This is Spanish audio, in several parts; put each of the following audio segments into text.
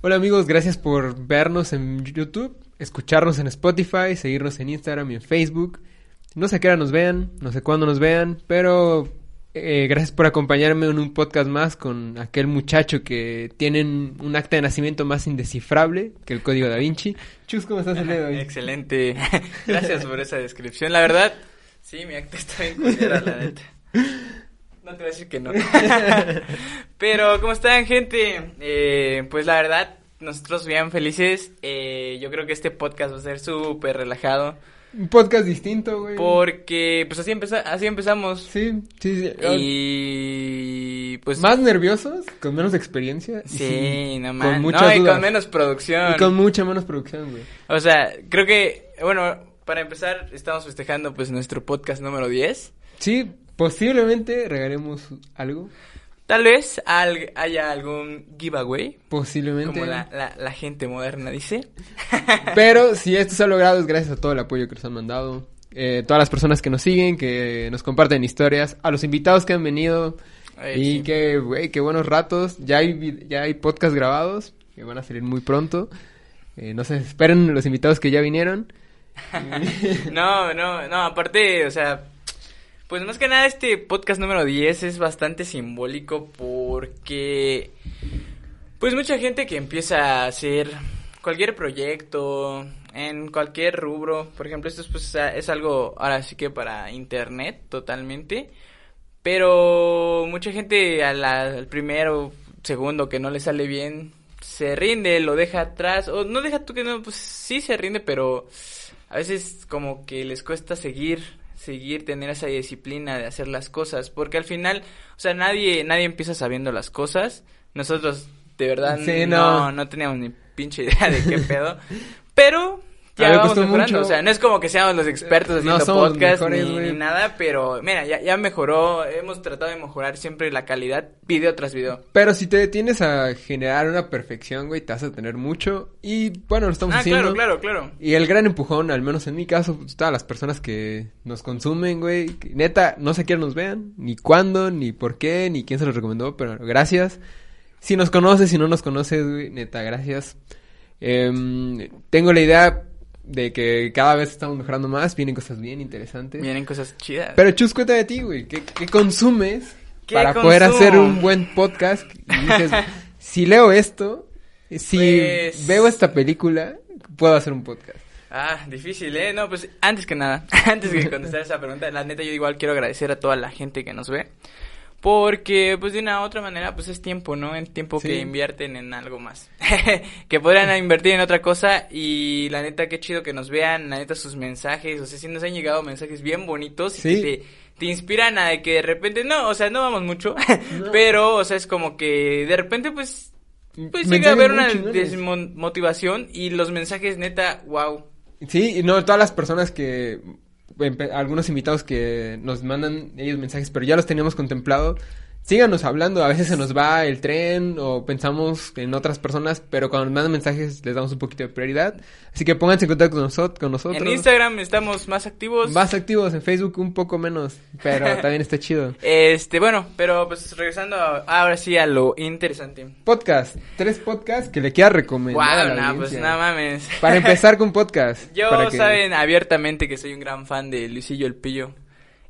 Hola amigos, gracias por vernos en YouTube, escucharnos en Spotify, seguirnos en Instagram y en Facebook. No sé qué hora nos vean, no sé cuándo nos vean, pero eh, gracias por acompañarme en un podcast más con aquel muchacho que tiene un acta de nacimiento más indescifrable que el código da Vinci. Chus, ¿cómo estás el día de? Excelente. Gracias por esa descripción. La verdad, sí, mi acta está bien culera, la neta. No te voy a decir que no. Pero, ¿cómo están, gente? Eh, pues la verdad, nosotros bien felices. Eh, yo creo que este podcast va a ser súper relajado. Un podcast distinto, güey. Porque, pues así, empeza así empezamos. Sí, sí, sí. Y, pues... Más nerviosos, con menos experiencia. Sí, no más. no, y con menos producción. Y con mucha menos producción, güey. O sea, creo que, bueno, para empezar, estamos festejando, pues, nuestro podcast número 10. Sí, posiblemente regalemos algo. Tal vez haya algún giveaway. Posiblemente. Como la, gente moderna dice. Pero si esto se ha logrado es gracias a todo el apoyo que nos han mandado. Eh, todas las personas que nos siguen, que nos comparten historias, a los invitados que han venido. y que, güey, qué buenos ratos. Ya hay, ya hay podcast grabados que van a salir muy pronto. Eh, no se esperen los invitados que ya vinieron. no, no, no, aparte, o sea, pues más que nada este podcast número 10 es bastante simbólico porque pues mucha gente que empieza a hacer cualquier proyecto en cualquier rubro, por ejemplo, esto es, pues, es algo ahora sí que para internet totalmente, pero mucha gente al primero, segundo que no le sale bien se rinde, lo deja atrás o no deja tú que no, pues sí se rinde, pero a veces como que les cuesta seguir seguir, tener esa disciplina de hacer las cosas, porque al final, o sea, nadie, nadie empieza sabiendo las cosas, nosotros de verdad no, no teníamos ni pinche idea de qué pedo, pero ya vamos mejorando, o sea, no es como que seamos los expertos haciendo podcast ni, nada, pero mira, ya, ya mejoró, hemos tratado de mejorar siempre la calidad video tras video. Pero si te detienes a generar una perfección, güey, te vas a tener mucho y bueno, lo estamos ah, haciendo. claro, claro, claro. Y el gran empujón, al menos en mi caso, pues, todas las personas que nos consumen, güey, neta, no sé quién nos vean, ni cuándo, ni por qué, ni quién se los recomendó, pero gracias. Si nos conoces, si no nos conoces, güey, neta, gracias. Em, tengo la idea de que cada vez estamos mejorando más, vienen cosas bien interesantes. Vienen cosas chidas. Pero Chus, cuéntame de ti, güey, ¿qué, consumes para poder hacer un buen podcast? Y dices, si leo esto, si pues veo esta película, puedo hacer un podcast. Ah, difícil, ¿eh? No, pues antes que nada, antes de contestar esa pregunta, la neta yo igual quiero agradecer a toda la gente que nos ve. Porque, pues de una u otra manera, pues es tiempo, ¿no? El tiempo que invierten en algo más. que podrían invertir en otra cosa. Y la neta, qué chido que nos vean, la neta, sus mensajes. O sea, si nos han llegado mensajes bien bonitos y que te, inspiran a que de repente, no, o sea, no vamos mucho. pero, o sea, es como que de repente, pues, pues llega a haber una desmotivación. Y los mensajes, neta, wow. Sí, y no, todas las personas que algunos invitados que nos mandan ellos mensajes, pero ya los teníamos contemplado síganos hablando, a veces se nos va el tren o pensamos en otras personas, pero cuando nos mandan mensajes les damos un poquito de prioridad. Así que pónganse en contacto con, nosotros, con nosotros. En Instagram estamos más activos. Más activos, en Facebook un poco menos, pero también está chido. Este, bueno, pero pues regresando ahora sí a lo interesante. Podcast, tres podcasts que le quiera recomendar. Wow, no, pues nada mames. Para empezar con podcast. Yo saben abiertamente que soy un gran fan de Luisillo El Pillo.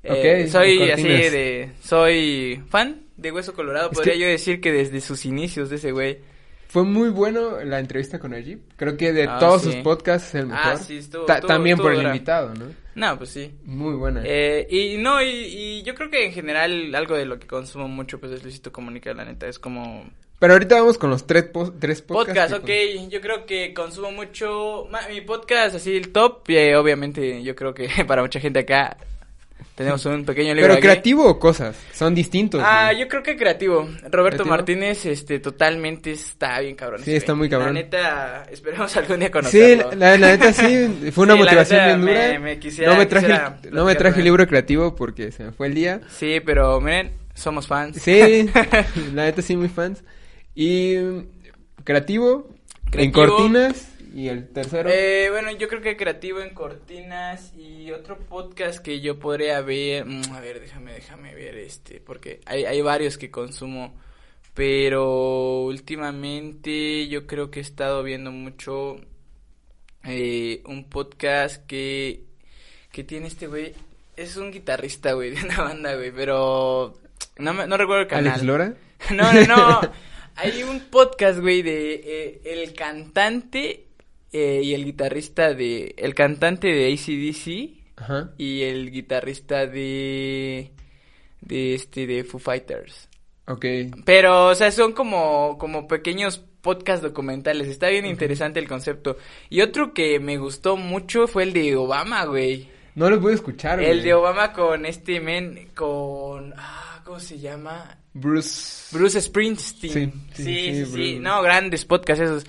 Eh, soy así de, soy fan de Hueso Colorado, podría yo decir que desde sus inicios de ese güey. Fue muy bueno la entrevista con Ajib. Creo que de ah, todos sus podcasts es el mejor. Ah, sí, estuvo, También por el invitado, ¿no? No, pues sí. Muy buena. Eh, y no, y, yo creo que en general algo de lo que consumo mucho pues es Luisito Comunica, la neta, es como... Pero ahorita vamos con los tres, tres podcasts. Podcast, ok. Yo creo que consumo mucho... Mi podcast, así, el top, eh, obviamente yo creo que para mucha gente acá tenemos un pequeño libro. ¿Pero creativo o cosas? Son distintos. Ah, yo creo que creativo. Roberto Martínez, este, totalmente está bien cabrón. Sí, está muy cabrón. La neta, esperemos algún día conocerlo. Sí, la, neta sí, fue una motivación bien dura. Me, quisiera, no me traje, el, no me traje el libro creativo porque se me fue el día. Sí, pero miren, somos fans. Sí, la neta sí, muy fans. Y creativo, creativo en cortinas ¿Y el tercero? Eh, bueno, yo creo que Creativo en Cortinas y otro podcast que yo podría ver. Mm, a ver, déjame, déjame ver este, porque hay, hay varios que consumo. Pero últimamente yo creo que he estado viendo mucho eh, un podcast que, que tiene este güey. Es un guitarrista, güey, de una banda, güey, pero no, me, no recuerdo el canal. ¿Alex Lora? No, no, no. Hay un podcast, güey, de eh, el cantante eh, y el guitarrista de... El cantante de ACDC Ajá. y el guitarrista de... De este, de Foo Fighters. Ok. Pero, o sea, son como, como pequeños podcast documentales. Está bien interesante el concepto. Y otro que me gustó mucho fue el de Obama, güey. No lo pude escuchar, El güey. de Obama con este men, con... Ah, ¿cómo se llama? Bruce. Bruce Springsteen. Sí, Sí, sí. No, grandes podcasts esos.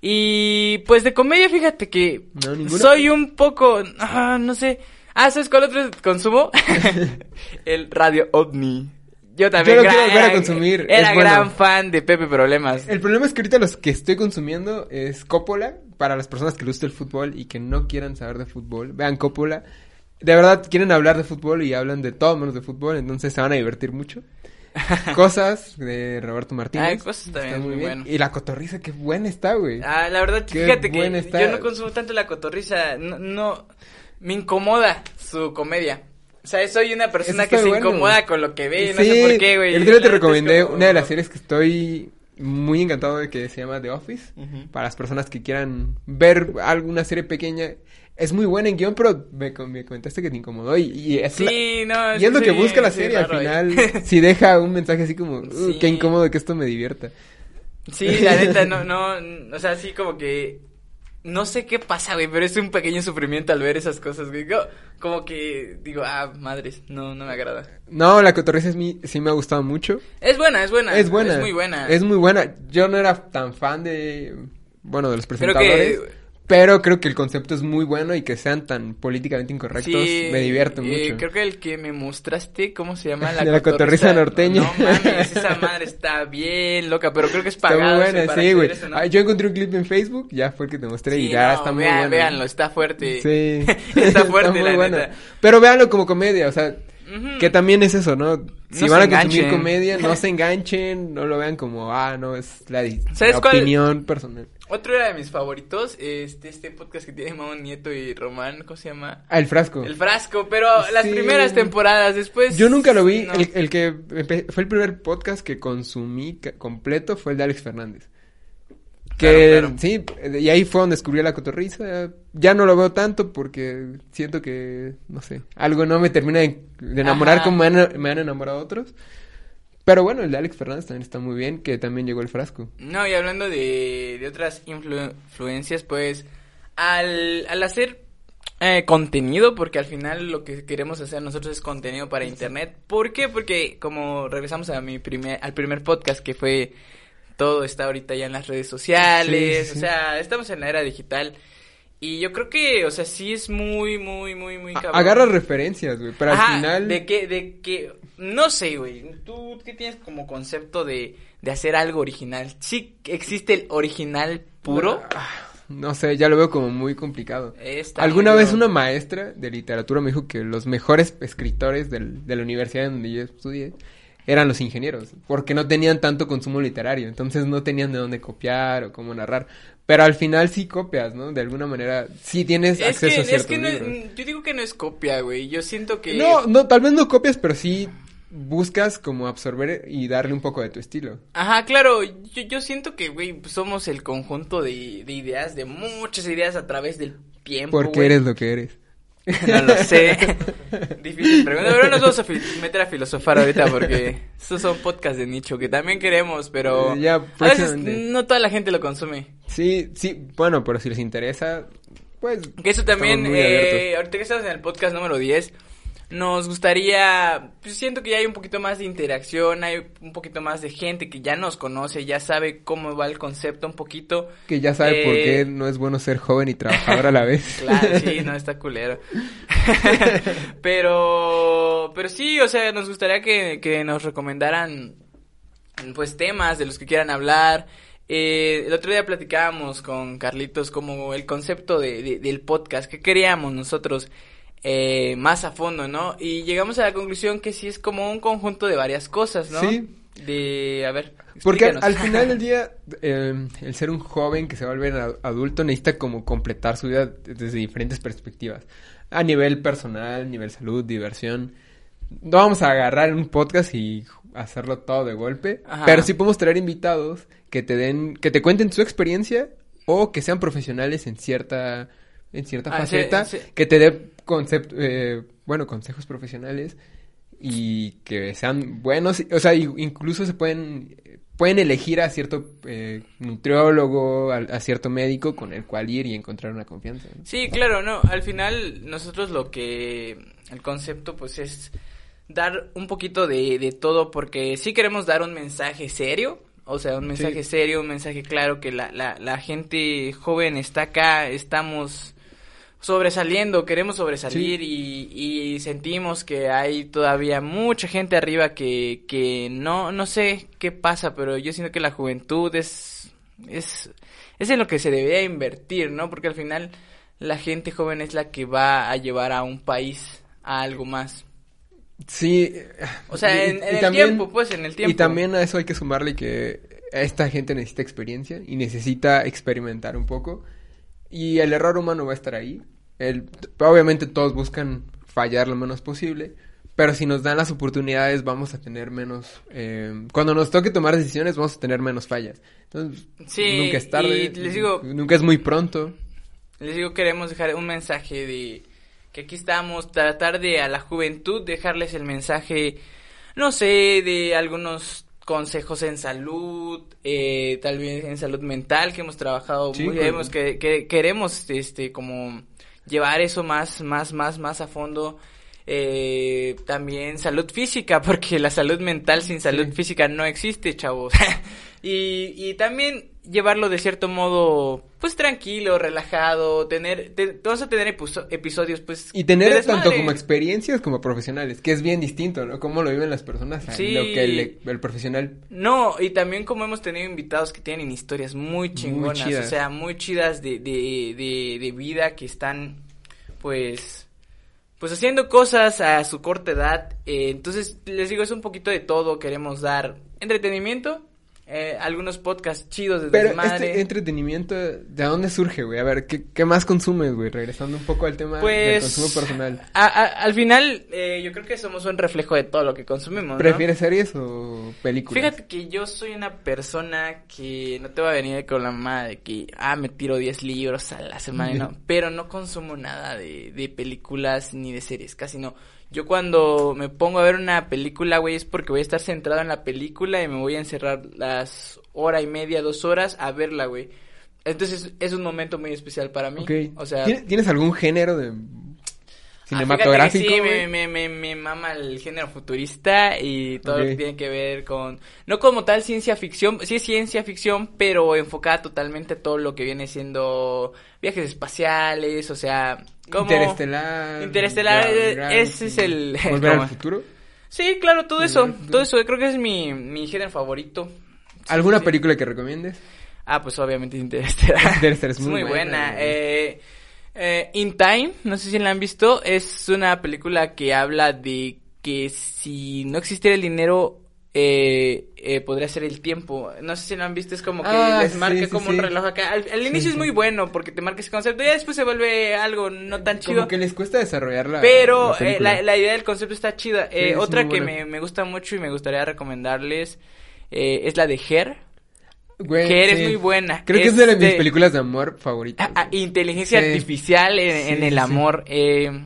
Y pues de comedia, fíjate que No, soy un poco, ah, no sé. Ah, ¿sabes cuál otro consumo? el Radio OVNI. Yo también Yo lo gran- quiero volver a consumir, Era bueno. gran fan de Pepe Problemas. El problema es que ahorita los que estoy consumiendo es Coppola. Para las personas que les gusta el fútbol y que no quieran saber de fútbol, vean Coppola. De verdad quieren hablar de fútbol y hablan de todo menos de fútbol, entonces se van a divertir mucho. Cosas de Roberto Martínez. Ah, Cosas también Está es muy bien. bueno. Y la cotorriza, qué buena está, güey. Ah, la verdad, Qué fíjate que está. yo no consumo tanto la cotorriza, no, no, me incomoda su comedia. O sea, soy una persona que se bueno. incomoda con lo que ve, no Sí, sé por qué, güey. El día te recomendé como- una de las series que estoy muy encantado de que se llama The Office. Para las personas que quieran ver alguna serie pequeña. Es muy buena en guion, pero me, me comentaste que te incomodó y, y es, la- Sí, no, y es lo que busca la sí, serie. Al final, si deja un mensaje así como, "Uh, qué incómodo que esto me divierta. Sí, la neta, no, no, o sea, sí como que, no sé qué pasa, güey, pero es un pequeño sufrimiento al ver esas cosas, güey. Como que digo, ah, madres, no, no me agrada. No, la cotorriza es mi, sí me ha gustado mucho. Es buena, es buena. Es buena. Es muy buena. Es muy buena. Yo no era tan fan de, bueno, de los Creo presentadores. que- Pero creo que el concepto es muy bueno y que sean tan políticamente incorrectos Sí, me divierte eh, mucho. creo que el que me mostraste, ¿cómo se llama? De la cotorriza norteña. No mames, esa madre está bien loca, pero creo que es Está pagado. muy ese buena, sí, güey. ¿no? Ah, yo encontré un clip en Facebook, ya fue el que te mostré y Sí, ya no, está muy vean- bueno. Véanlo, está fuerte. Sí. está fuerte, la buena. neta. Pero véanlo como comedia, o sea, Que también es eso, ¿no? Si No van a consumir enganchen. comedia, no se enganchen, no lo vean como, ah, no, es la, di- ¿Sabes la cuál? opinión personal. Otro era de mis favoritos, este, este podcast que tiene Mamón Nieto y Román, ¿cómo se llama? Ah, el frasco. El frasco, pero las primeras temporadas, después... Yo nunca lo vi. no. El, el que fue el primer podcast que consumí completo fue el de Alex Fernández. Que Claro, claro. sí, y ahí fue donde descubrí la cotorriza. Ya no lo veo tanto porque siento que, no sé, algo no me termina de, de enamorar Ajá. como me han, me han enamorado otros. Pero bueno, el de Alex Fernández también está muy bien, que también llegó el frasco. No, y hablando de, de otras influ- influencias, pues al, al hacer eh, contenido, porque al final lo que queremos hacer nosotros es contenido para internet. ¿Por qué? Porque como regresamos a mi primer, al primer podcast que fue todo está ahorita ya en las redes sociales, Sí, sí, sí. o sea, estamos en la era digital. Y yo creo que, o sea, sí es muy, muy, muy, muy cabrón. Agarra referencias, güey, pero Ajá, al final... De que, de que, no sé, güey, tú qué tienes como concepto de, de hacer algo original. Sí existe el original puro. Ah, No sé, ya lo veo como muy complicado. Está Alguna vez una maestra de literatura me dijo que los mejores escritores del- de la universidad donde yo estudié eran los ingenieros, porque no tenían tanto consumo literario, entonces no tenían de dónde copiar o cómo narrar. Pero al final sí copias, ¿no? De alguna manera sí tienes Es acceso que, a es ciertos que no, libros. yo digo que no es copia, güey. Yo siento que... No, no, tal vez no copias, pero sí buscas como absorber y darle un poco de tu estilo. Ajá, claro, yo, yo siento que, güey, somos el conjunto de, de ideas, de muchas ideas a través del tiempo, Porque eres lo que eres. No lo sé. Difícil pregunta. Pero nos vamos a meter a filosofar ahorita porque estos son podcasts de nicho que también queremos, pero Eh, ya, a veces no toda la gente lo consume. Sí, sí, bueno, pero si les interesa, pues... Que eso también, eh, ahorita que estamos en el podcast número 10, nos gustaría, pues siento que ya hay un poquito más de interacción, hay un poquito más de gente que ya nos conoce, ya sabe cómo va el concepto un poquito. Que ya sabe por Eh, qué no es bueno ser joven y trabajador a la vez. Claro, sí, no, está culero. pero, pero sí, o sea, nos gustaría que, que nos recomendaran, pues, temas de los que quieran hablar. Eh, el otro día platicábamos con Carlitos como el concepto de, de- del podcast, que queríamos nosotros eh, más a fondo, ¿no? Y llegamos a la conclusión que sí es como un conjunto de varias cosas, ¿no? Sí, De, a ver. Porque al, final del día, eh, el ser un joven que se va a volver adulto necesita como completar su vida desde diferentes perspectivas. A nivel personal, nivel salud, diversión. No vamos a agarrar un podcast y hacerlo todo de golpe, Ajá. pero sí podemos traer invitados que te den, que te cuenten su experiencia o que sean profesionales en cierta, en cierta Ah, sí, faceta, sí. que te dé concept, eh, bueno, consejos profesionales y que sean buenos, o sea, incluso se pueden pueden elegir a cierto eh, nutriólogo, a, a cierto médico con el cual ir y encontrar una confianza. ¿no? Sí, claro, no. Al final, nosotros lo que. El concepto, pues, es dar un poquito de, de todo, porque sí queremos dar un mensaje serio. O sea, un mensaje Sí. serio, un mensaje claro que la, la, la gente joven está acá, estamos sobresaliendo, queremos sobresalir y, y sentimos que hay todavía mucha gente arriba que, que no, no sé qué pasa, pero yo siento que la juventud es, es, es en lo que se debería invertir, ¿no? Porque al final la gente joven es la que va a llevar a un país a algo más. Sí. O sea, y- en, y el también- tiempo, pues, en el tiempo. Y también a eso hay que sumarle que esta gente necesita experiencia y necesita experimentar un poco. Y el error humano va a estar ahí. El, obviamente todos buscan fallar lo menos posible. Pero si nos dan las oportunidades vamos a tener menos... eh, cuando nos toque tomar decisiones vamos a tener menos fallas. Entonces, Sí, nunca es tarde. y les digo- Nunca es muy pronto. Les digo, queremos dejar un mensaje de que aquí estamos, tratar de a la juventud dejarles el mensaje, no sé, de algunos consejos en salud, eh, tal vez en salud mental que hemos trabajado, Sí, muy, claro. hemos que, que queremos, este, como llevar eso más, más, más, más a fondo. Eh, también salud física, porque la salud mental sin salud Sí. física no existe, chavos. y, y también llevarlo de cierto modo, pues tranquilo, relajado, tener, te- vamos a tener episo- episodios, pues... Y tener de tanto como experiencias como profesionales, que es bien distinto, ¿no? Cómo lo viven las personas a Sí. lo que el, el profesional... No, y también como hemos tenido invitados que tienen historias muy chingonas, o sea, muy chidas de, de, de, de vida que están, pues, pues haciendo cosas a su corta edad. Eh, entonces, les digo, es un poquito de todo. Queremos dar entretenimiento, eh, algunos podcasts chidos de Pero desmadre. este entretenimiento, ¿de dónde surge, güey? A ver, ¿qué, qué más consumes, güey? Regresando un poco al tema del Pues, consumo personal. a- a- al final, eh, yo creo que somos un reflejo de todo lo que consumimos, ¿no? ¿Prefieres series o películas? Fíjate que yo soy una persona que no te va a venir con la mamá de que, ah, me tiro 10 libros a la semana, no. Pero no consumo nada de, de películas ni de series, casi no. Yo cuando me pongo a ver una película, güey, es porque voy a estar centrado en la película y me voy a encerrar las hora y media, dos horas a verla, güey. Entonces es un momento muy especial para mí. Ok. O sea, ¿Tienes, algún género de Ah, cinematográfico, güey? sí, me, me, me, me mama el género futurista y todo lo que tiene que ver con... No como tal ciencia ficción, sí es ciencia ficción, pero enfocada totalmente a todo lo que viene siendo viajes espaciales, o sea... Como... Interestelar. Interestelar, ese es el- ¿Volver al futuro? Sí, claro, todo eso, todo eso, creo que es mi, mi género favorito. Sí, ¿Alguna sí. película que recomiendes? Ah, pues obviamente Interestelar. Interestelar es es muy buena. Eh, eh, In Time, no sé si la han visto, es una película que habla de que si no existiera el dinero, eh, eh, podría ser el tiempo. No sé si la han visto, es como que Ah, les marca sí, como sí. un reloj acá. Al, al inicio es muy bueno porque te marca ese concepto, y ya después se vuelve algo no tan chido. Como que les cuesta desarrollar la Pero la eh, la, la idea del concepto está chida. Eh, es otra que me, me gusta mucho y me gustaría recomendarles eh, es la de Her. Güey, que eres muy buena. Creo que es de mis Este- películas de amor favoritas. Ah, ah, inteligencia artificial en, en el amor. Eh,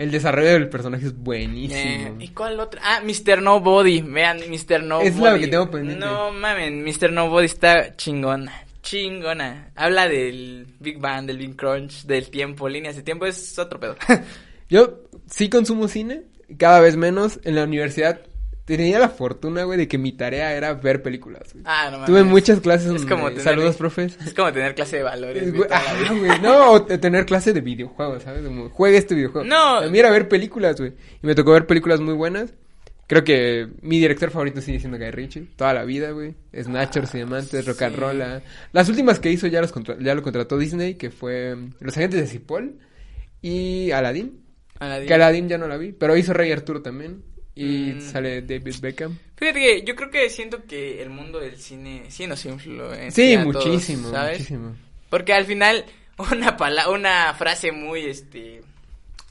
El desarrollo del personaje es buenísimo. eh, ¿Y cuál otra? Ah, Mr. Nobody. Vean, Mr. Nobody. Es la que tengo pendiente. No mamen, Mr. Nobody está chingona. Chingona. Habla del Big Bang, del Big Crunch, del tiempo, líneas de tiempo. Es otro pedo. Yo sí consumo cine, cada vez menos. En la universidad tenía la fortuna, güey, de que mi tarea era ver películas. güey. ah, no mames. Tuve muchas clases Es como tener- Saludos, profes. Es como tener clase de valores. güey, Güey, No, o te- tener clase de videojuegos, ¿sabes? Como, juega este videojuego. No. A mí era ver películas, güey. Y me tocó ver películas muy buenas. Creo que mi director favorito sigue siendo Guy Ritchie. Toda la vida, güey. Snatchers y Diamantes, Rock and sí. Roll. ah. Las últimas que hizo ya, los ya lo contrató Disney, que fue mm, Los Agentes de Cipoll y Aladdin. Aladdin. Que Aladdin ya no la vi, pero hizo Rey Arturo también. Y Mm. sale David Beckham. Fíjate que yo creo que siento que el mundo del cine sí nos influencia. Sí, a todos, muchísimo, ¿sabes? muchísimo. Porque al final, una pala una frase muy, este,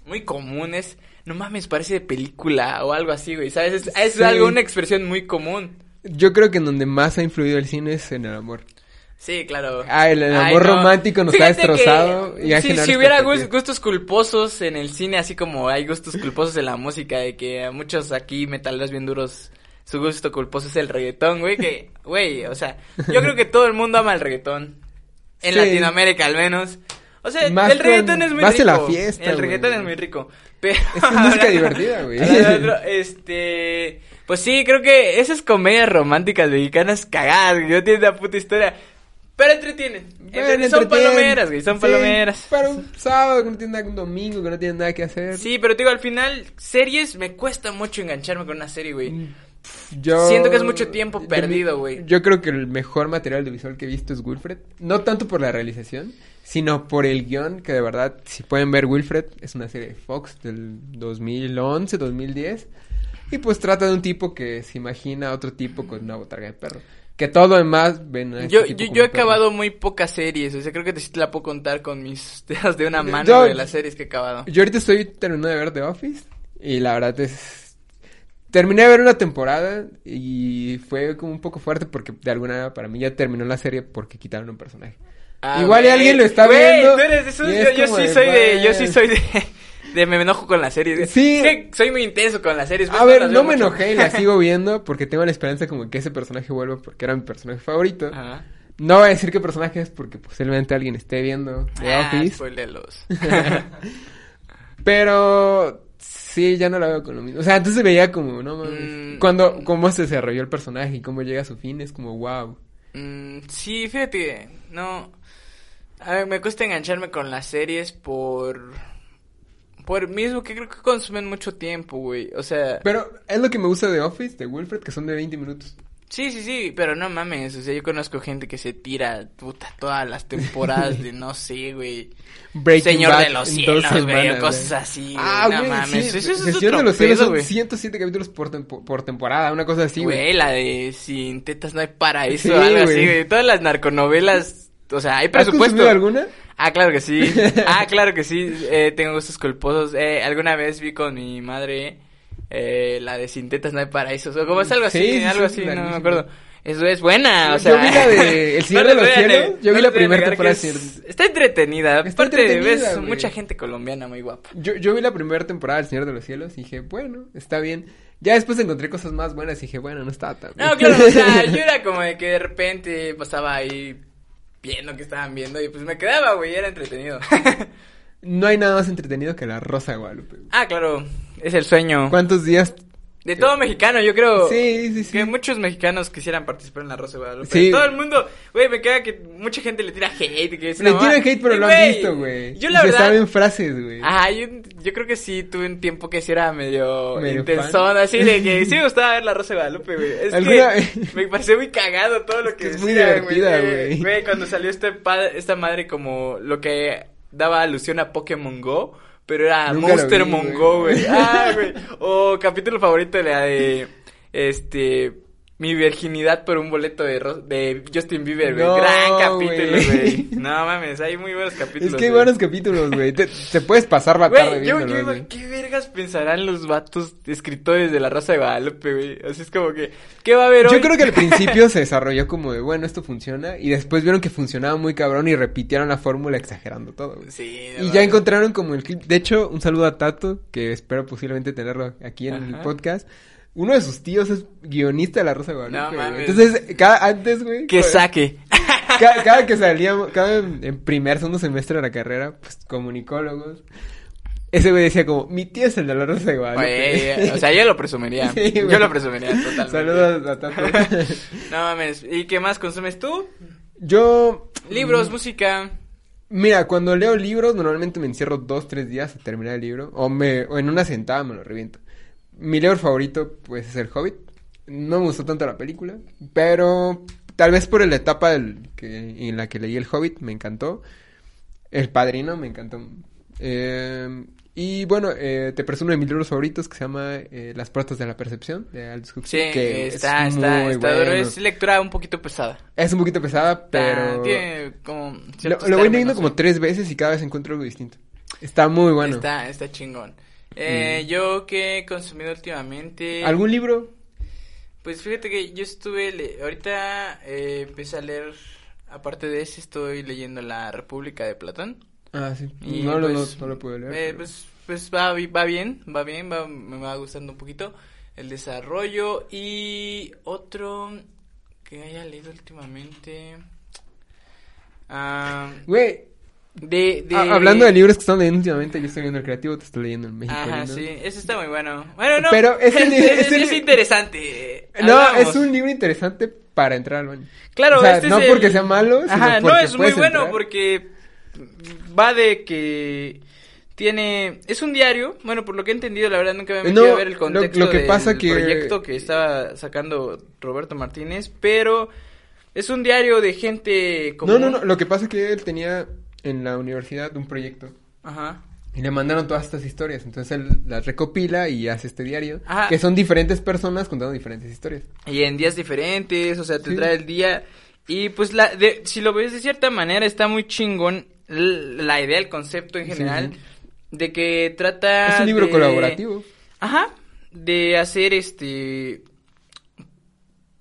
muy común es, no mames, parece de película o algo así, güey, ¿sabes? Es, es Sí. algo, una expresión muy común. Yo creo que en donde más ha influido el cine es en el amor. Sí, claro. Ah, el- el Ay, amor romántico nos ha Fíjate que destrozado y ha si, hubiera gustos culposos en el cine, así como hay gustos culposos en la música, de que a muchos aquí metaleros bien duros, su gusto culposo es el reggaetón, güey, que, güey, o sea, yo creo que todo el mundo ama el reggaetón. En Sí. Latinoamérica al menos. O sea, Más el reggaetón con- es muy más rico. la fiesta, El güey. reggaetón es muy rico. Pero Es música divertida, güey. este, pues sí, creo que esas comedias románticas mexicanas cagadas, güey, no tienen una puta historia. Pero entretienen. Bueno, son palomeras, güey, son Sí, palomeras. Para un sábado que no tiene nada, un domingo que no tiene nada que hacer. Sí, pero te digo, al final, series, me cuesta mucho engancharme con una serie, güey. Mm, Yo... Siento que es mucho tiempo perdido, güey. Yo creo que el mejor material audiovisual que he visto es Wilfred. No tanto por la realización, sino por el guion, que de verdad, si pueden ver Wilfred, es una serie de Fox del 2011, 2010. Y pues trata de un tipo que se imagina a otro tipo con una botarga de perro. Que todo demás ven a este Yo, tipo yo, yo he acabado muy pocas series, o sea, creo que te, sí te la puedo contar con mis dedos de una mano Yo- de las series que he acabado. Yo ahorita estoy terminando de ver The Office y la verdad es... Terminé de ver una temporada y fue como un poco fuerte porque de alguna manera para mí ya terminó la serie porque quitaron un personaje. Ah, Igual y alguien lo está viendo tú eres yo, yo sí de, soy de, yo sí soy de, de me enojo con las series. Sí. Soy muy intenso con las series. A ver, no me mucho. enojé y la sigo viendo porque tengo la esperanza como que ese personaje vuelva porque era mi personaje favorito. Ajá. No voy a decir qué personaje es porque posiblemente alguien esté viendo The Ah, Office. spoilelos. Pero sí, ya no la veo con lo mismo. O sea, antes se veía como, no mames. Mm. Cuando, cómo se desarrolló el personaje y cómo llega a su fin, es como, wow. Mm, sí, fíjate, no. A ver, me cuesta engancharme con las series por. Por mismo que creo que consumen mucho tiempo, güey. O sea, Pero es lo que me gusta de Office, de Wilfred, que son de 20 minutos. sí, sí, sí, pero no mames. O sea, yo conozco gente que se tira, puta, todas las temporadas de no sé, güey. Señor Bad de los cielos, dos güey, semanas, cosas así, Ah, güey, no güey, mames, sí, eso es El otro Señor de los Cielos son güey. 107 capítulos por, tempo- por temporada, una cosa así, güey. Güey, la de sin tetas no hay paraíso, Sí, algo así, güey. Todas las narconovelas, o sea, hay ¿Has presupuesto. consumido alguna? Ah, claro que sí. Ah, claro que sí. Eh, tengo gustos culposos. Eh, alguna vez vi con mi madre eh, la de Sin tetas no hay paraísos. O como es algo así, Sí, sí, algo sí, así, no me acuerdo. Eso es buena, o Yo sea. vi la de El Señor no de los Cielos, yo vi la primera temporada es-. Está entretenida. Está Aparte, entretenida, ves mucha gente colombiana muy guapa. Yo, yo vi la primera temporada del Señor de los Cielos y dije, bueno, está bien. Ya después encontré cosas más buenas y dije, bueno, no estaba tan bien. No, claro, o sea, yo era como de que de repente pasaba ahí viendo que estaban viendo y pues me quedaba, güey, era entretenido. No hay nada más entretenido que la Rosa de Guadalupe. güey. ah, claro, es el sueño. ¿Cuántos días? De todo mexicano, yo creo. Sí, sí, sí. Que muchos mexicanos quisieran participar en la Rosa de Guadalupe. Sí. Todo el mundo, güey, me queda que mucha gente le tira hate. Que es Le tiran hate, pero Y, lo han visto, güey. Yo Y la se verdad. saben frases, güey. Ah, yo, yo creo que sí tuve un tiempo que sí era medio, Medio intensón, así de que sí me gustaba ver la Rosa de Guadalupe, güey. Es ¿Alguna- que me pareció muy cagado todo lo que Es muy divertida, güey. Güey, cuando salió este pa- esta madre como lo que daba alusión a Pokémon Go, pero era Nunca Monster vi, Mongo, güey. güey. Ah, güey. O capítulo favorito de la de este mi virginidad por un boleto de, Ro- de Justin Bieber, güey. No, Gran capítulo, güey. No mames, hay muy buenos capítulos. es que hay buenos capítulos, güey. Te, te puedes pasar la tarde Güey, yo, viéndolos, yo. ¿qué vergas pensarán los vatos escritores de la raza de Guadalupe, güey? Así es como que, ¿qué va a haber hoy? Yo creo que al principio se desarrolló como de, bueno, esto funciona. Y después vieron que funcionaba muy cabrón y repitieron la fórmula exagerando todo, güey. Sí, Y ya encontraron como el clip. De hecho, un saludo a Tato, que espero posiblemente tenerlo aquí en el Ajá. podcast. Uno de sus tíos es guionista de La Rosa de Guadalupe. No mames. Entonces, cada, antes, güey. Que saque. Cada, cada que salíamos, cada en, en primer, segundo semestre de la carrera, pues comunicólogos. Ese güey decía como, mi tío es el de La Rosa de Guadalupe. Güey, o sea, yo lo presumiría. Sí, güey. yo lo presumiría totalmente. Saludos a Tato. No mames. ¿Y qué más consumes tú? Yo. Libros, mm, música. Mira, cuando leo libros, normalmente me encierro dos, tres días a terminar el libro. O, me, o en una sentada me lo reviento. Mi libro favorito, pues, es El Hobbit. No me gustó tanto la película, pero tal vez por la etapa del que, en la que leí El Hobbit me encantó. El Padrino me encantó. Eh, Y bueno, eh, te presumo de mis libros favoritos que se llama eh, Las puertas de la percepción de Aldous Huxley. Sí, que está, es está, muy está bueno. Es lectura un poquito pesada. Es un poquito pesada, pero... Está- tiene como Lo, lo voy leyendo como tres veces y cada vez encuentro algo distinto. Está muy bueno. Está, está chingón. Eh, Yo que he consumido últimamente... ¿Algún libro? Pues fíjate que yo estuve, le- ahorita eh, empecé a leer, aparte de ese estoy leyendo La República de Platón. Ah, sí. Y no, lo- pues, no, no lo puedo leer. eh, pero- pues pues va, va bien, va bien, va, me va gustando un poquito el desarrollo y otro que haya leído últimamente. Ah, Güey, de, de... a- hablando de libros que están leyendo últimamente, yo estoy leyendo el creativo, te estoy leyendo el México. Ajá, sí, ese está muy bueno. Bueno, no, Pero es, es interesante. No, Hablamos. es un libro interesante para entrar al baño. Claro, O sea, este es no el- porque sea malo, sino Ajá, no, es muy bueno entrar. porque va de que tiene... Es un diario, bueno, por lo que he entendido, la verdad nunca me he metido No, a ver el lo- contexto lo que del pasa que- proyecto que estaba sacando Roberto Martínez, pero es un diario de gente como... No, no, no, lo que pasa es que él tenía en la universidad un proyecto Ajá. y le mandaron todas estas historias, entonces él las recopila y hace este diario, Ajá. que son diferentes personas contando diferentes historias. Y en días diferentes, o sea, te Sí. trae el día. Y pues la, de, si lo ves de cierta manera, está muy chingón la idea, el concepto en general, sí. de que trata... es un libro de- colaborativo. Ajá, de hacer este...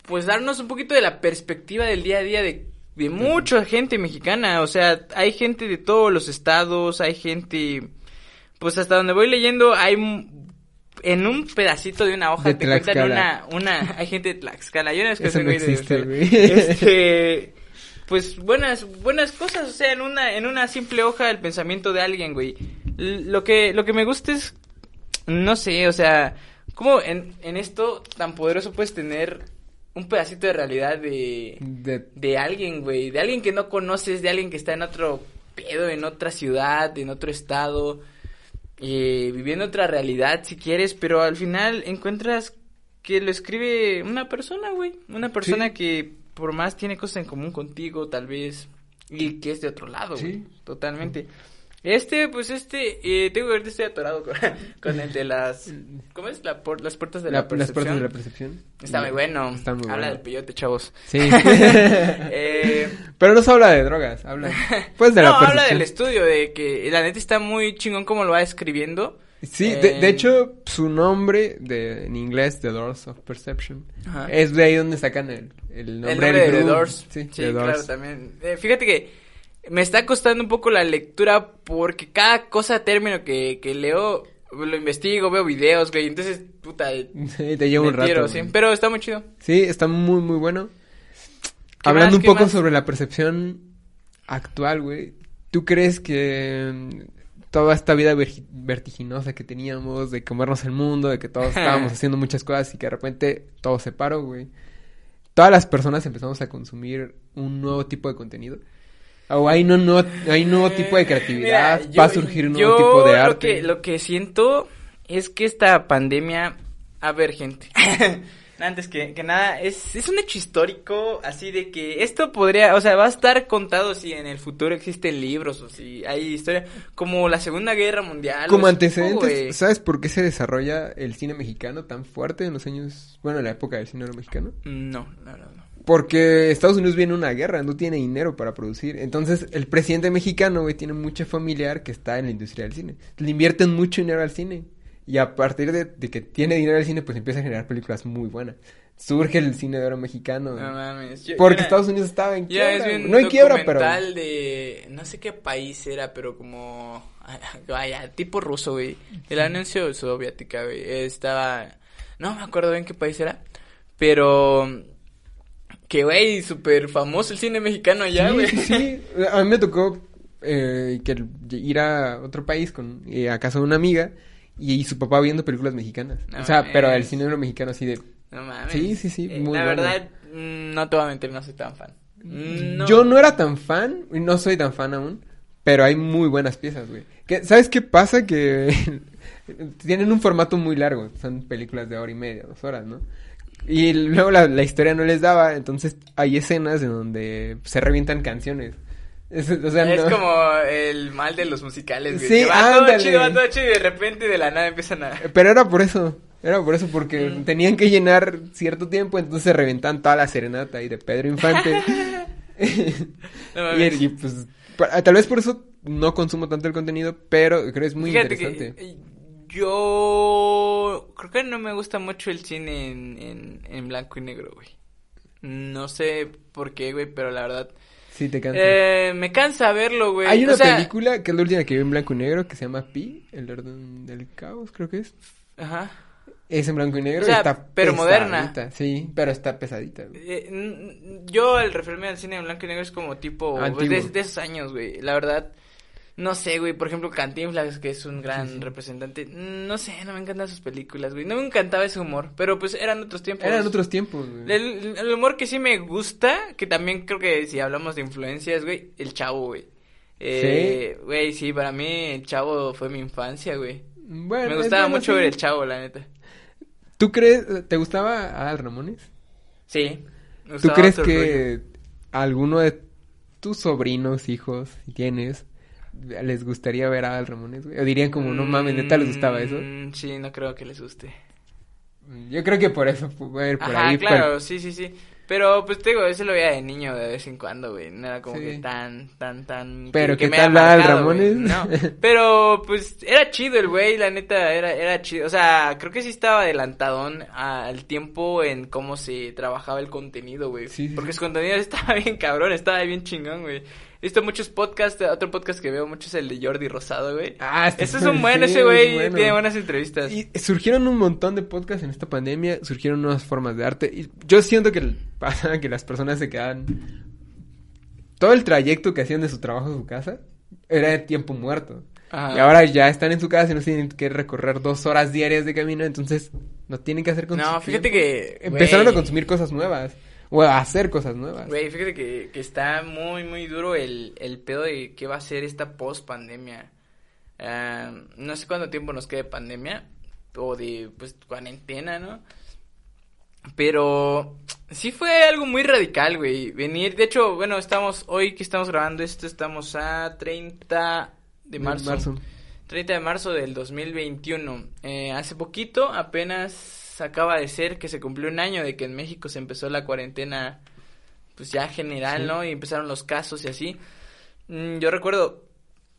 Pues darnos un poquito de la perspectiva del día a día de, de mucha gente mexicana. O sea, hay gente de todos los estados, hay gente... Pues hasta donde voy leyendo hay... En un pedacito de una hoja De te cuentan una, una... Hay gente de Tlaxcala. Yo no es que Eso no existe, güey. Este... Pues buenas, buenas cosas, o sea, en una, en una simple hoja el pensamiento de alguien, güey. Lo que, lo que me gusta es, no sé, o sea, cómo en, en esto tan poderoso puedes tener un pedacito de realidad de, De- de alguien, güey, de alguien que no conoces, de alguien que está en otro pedo, en otra ciudad, en otro estado, eh, viviendo otra realidad si quieres, pero al final encuentras que lo escribe una persona, güey, una persona Sí. que por más tiene cosas en común contigo, tal vez, y que es de otro lado, güey, Sí. Este, pues este, eh, tengo que ver, estoy atorado con, con el de las, ¿cómo es? La por- las puertas de la, la- las percepción. puertas de la percepción. Está muy bueno. Está muy Habla bueno. del peyote, chavos. Sí. Eh, Pero no se habla de drogas, habla pues de no, la habla percepción. del estudio, de que la neta está muy chingón como lo va escribiendo. Sí, de, Eh, de hecho, su nombre de, en inglés, The Doors of Perception, Ajá. es de ahí donde sacan el, el nombre, el nombre del de The. Doors. Sí, Sí, The claro, Doors. también. Eh, fíjate que me está costando un poco la lectura porque cada cosa, término que, que leo, lo investigo, veo videos, güey. Entonces, puta, Sí, te lleva un tiro, rato. sí. Pero está muy chido. Sí, está muy, muy bueno. ¿Qué Hablando más? un ¿Qué poco más? sobre la percepción actual, güey. ¿Tú crees que mm, toda esta vida vertiginosa que teníamos de comernos el mundo, de que todos estábamos haciendo muchas cosas y que de repente todo se paró, güey? Todas las personas empezamos a consumir un nuevo tipo de contenido. O hay, no, no, hay un nuevo tipo de creatividad, Mira, va a surgir un nuevo tipo de Lo arte. que, lo que siento es que esta pandemia, a ver, gente. Antes que, que nada, es, es un hecho histórico, así de que esto podría, o sea, va a estar contado si en el futuro existen libros o si hay historia, como la Segunda Guerra Mundial. Como antecedentes. ¿sabes por qué se desarrolla el cine mexicano tan fuerte en los años, bueno, en la época del cine mexicano? No, la verdad no. Porque Estados Unidos viene una guerra, no tiene dinero para producir. Entonces, el presidente mexicano, güey, tiene mucho familiar que está en la industria del cine. Le invierten mucho dinero al cine. Y a partir de, de que tiene dinero al cine, pues empieza a generar películas muy buenas. Surge el cine de oro mexicano. No mames. Yo- porque era- Estados Unidos estaba en quiebra. es bien güey. no hay quiebra, pero... de no sé qué país era, pero como vaya, tipo ruso, güey. El anuncio soviética, güey. Estaba no me acuerdo bien qué país era, pero que güey, súper famoso el cine mexicano allá, güey. sí, sí. A mí me tocó eh, que ir a otro país con eh, a casa de una amiga y, y su papá viendo películas mexicanas. No o sea, pero el cine mexicano así de... No mames. Sí, sí, sí, Eh, muy La bueno. verdad mm, no te voy a mentir, no soy tan fan. No. Yo no era tan fan, y no soy tan fan aún, pero hay muy buenas piezas, güey. Que- ¿Sabes qué pasa? Que tienen un formato muy largo, son películas de hora y media, dos horas, ¿no? Y luego la, la historia no les daba, entonces hay escenas en donde se revientan canciones. Es, o sea, Es no- como el mal de los musicales, güey. Sí, que va todo chido, va todo chido y de repente de la nada empiezan a... Pero era por eso. Era por eso, porque Mm. tenían que llenar cierto tiempo, entonces reventan toda la serenata ahí de Pedro Infante. No y, y, pues, tal vez por eso no consumo tanto el contenido, pero creo que es muy Fíjate interesante. que eh, yo creo que no me gusta mucho el cine en, en, en blanco y negro, güey. No sé por qué, güey, pero la verdad... Sí, te cansa. Eh, me cansa verlo, güey. Hay una O sea, película que es la última que vi en blanco y negro que se llama Pi, el orden del caos, creo que es. Ajá. Es en blanco y negro O sea, y está pero pesadita. moderna. Sí, pero está pesadita. güey. Eh, yo al referirme al cine en blanco y negro es como tipo Antiguo. de, de esos años, güey. La verdad, no sé, güey. Por ejemplo, Cantinflas, que es un gran Sí, sí. representante. No sé, no me encantan sus películas, güey. No me encantaba ese humor, pero pues eran otros tiempos. Eran otros tiempos. güey. El, el humor que sí me gusta, que también creo que si hablamos de influencias, güey, el chavo, güey. Eh, Güey, sí, para mí el chavo fue mi infancia, güey. Bueno, Me gustaba bueno, mucho sí. ver el chavo, la neta. ¿Tú crees, te gustaba Adal Ramones? Sí. me ¿Tú crees que alguno de tus sobrinos, hijos, si tienes, les gustaría ver a Adal Ramones, güey? O dirían como, no mames, neta les gustaba eso. Mm, Sí, no creo que les guste. Yo creo que por eso fue por Ajá, ahí. claro, sí, sí, sí. Pero, pues, te digo, ese lo veía de niño de vez en cuando, güey. No era como Sí. que tan, tan, tan... Pero, que ¿qué me tal marcado, güey. Ramones? No, pero, pues, era chido el güey, la neta, era, era chido. O sea, creo que sí estaba adelantadón al tiempo en cómo se trabajaba el contenido, güey. Sí, sí, Porque sí. su contenido estaba bien cabrón, estaba bien chingón, güey. He visto muchos podcasts, otro podcast que veo mucho es el de Jordi Rosado, güey. Ah, este es un buen, sí, ese es güey bueno. tiene buenas entrevistas. Y surgieron un montón de podcasts en esta pandemia, surgieron nuevas formas de arte. Y yo siento que pasa que las personas se quedan. Todo el trayecto que hacían de su trabajo a su casa era de tiempo muerto. Ajá. Y ahora ya están en su casa y no tienen que recorrer dos horas diarias de camino, entonces no tienen que hacer con No, fíjate tiempo. que, Empezaron a consumir cosas nuevas. O hacer cosas nuevas. Güey, fíjate que, que está muy, muy duro el, el pedo de qué va a ser esta post-pandemia. Ah, no sé cuánto tiempo nos quede pandemia o de, pues, cuarentena, ¿no? Pero sí fue algo muy radical, güey. Venir, de hecho, bueno, estamos, hoy que estamos grabando esto, estamos a 30 de marzo. 30 de marzo del 2021. Eh, hace poquito, apenas acaba de ser que se cumplió un año de que en México se empezó la cuarentena, pues ya general, Sí. ¿no? Y empezaron los casos y así. Mm, yo recuerdo,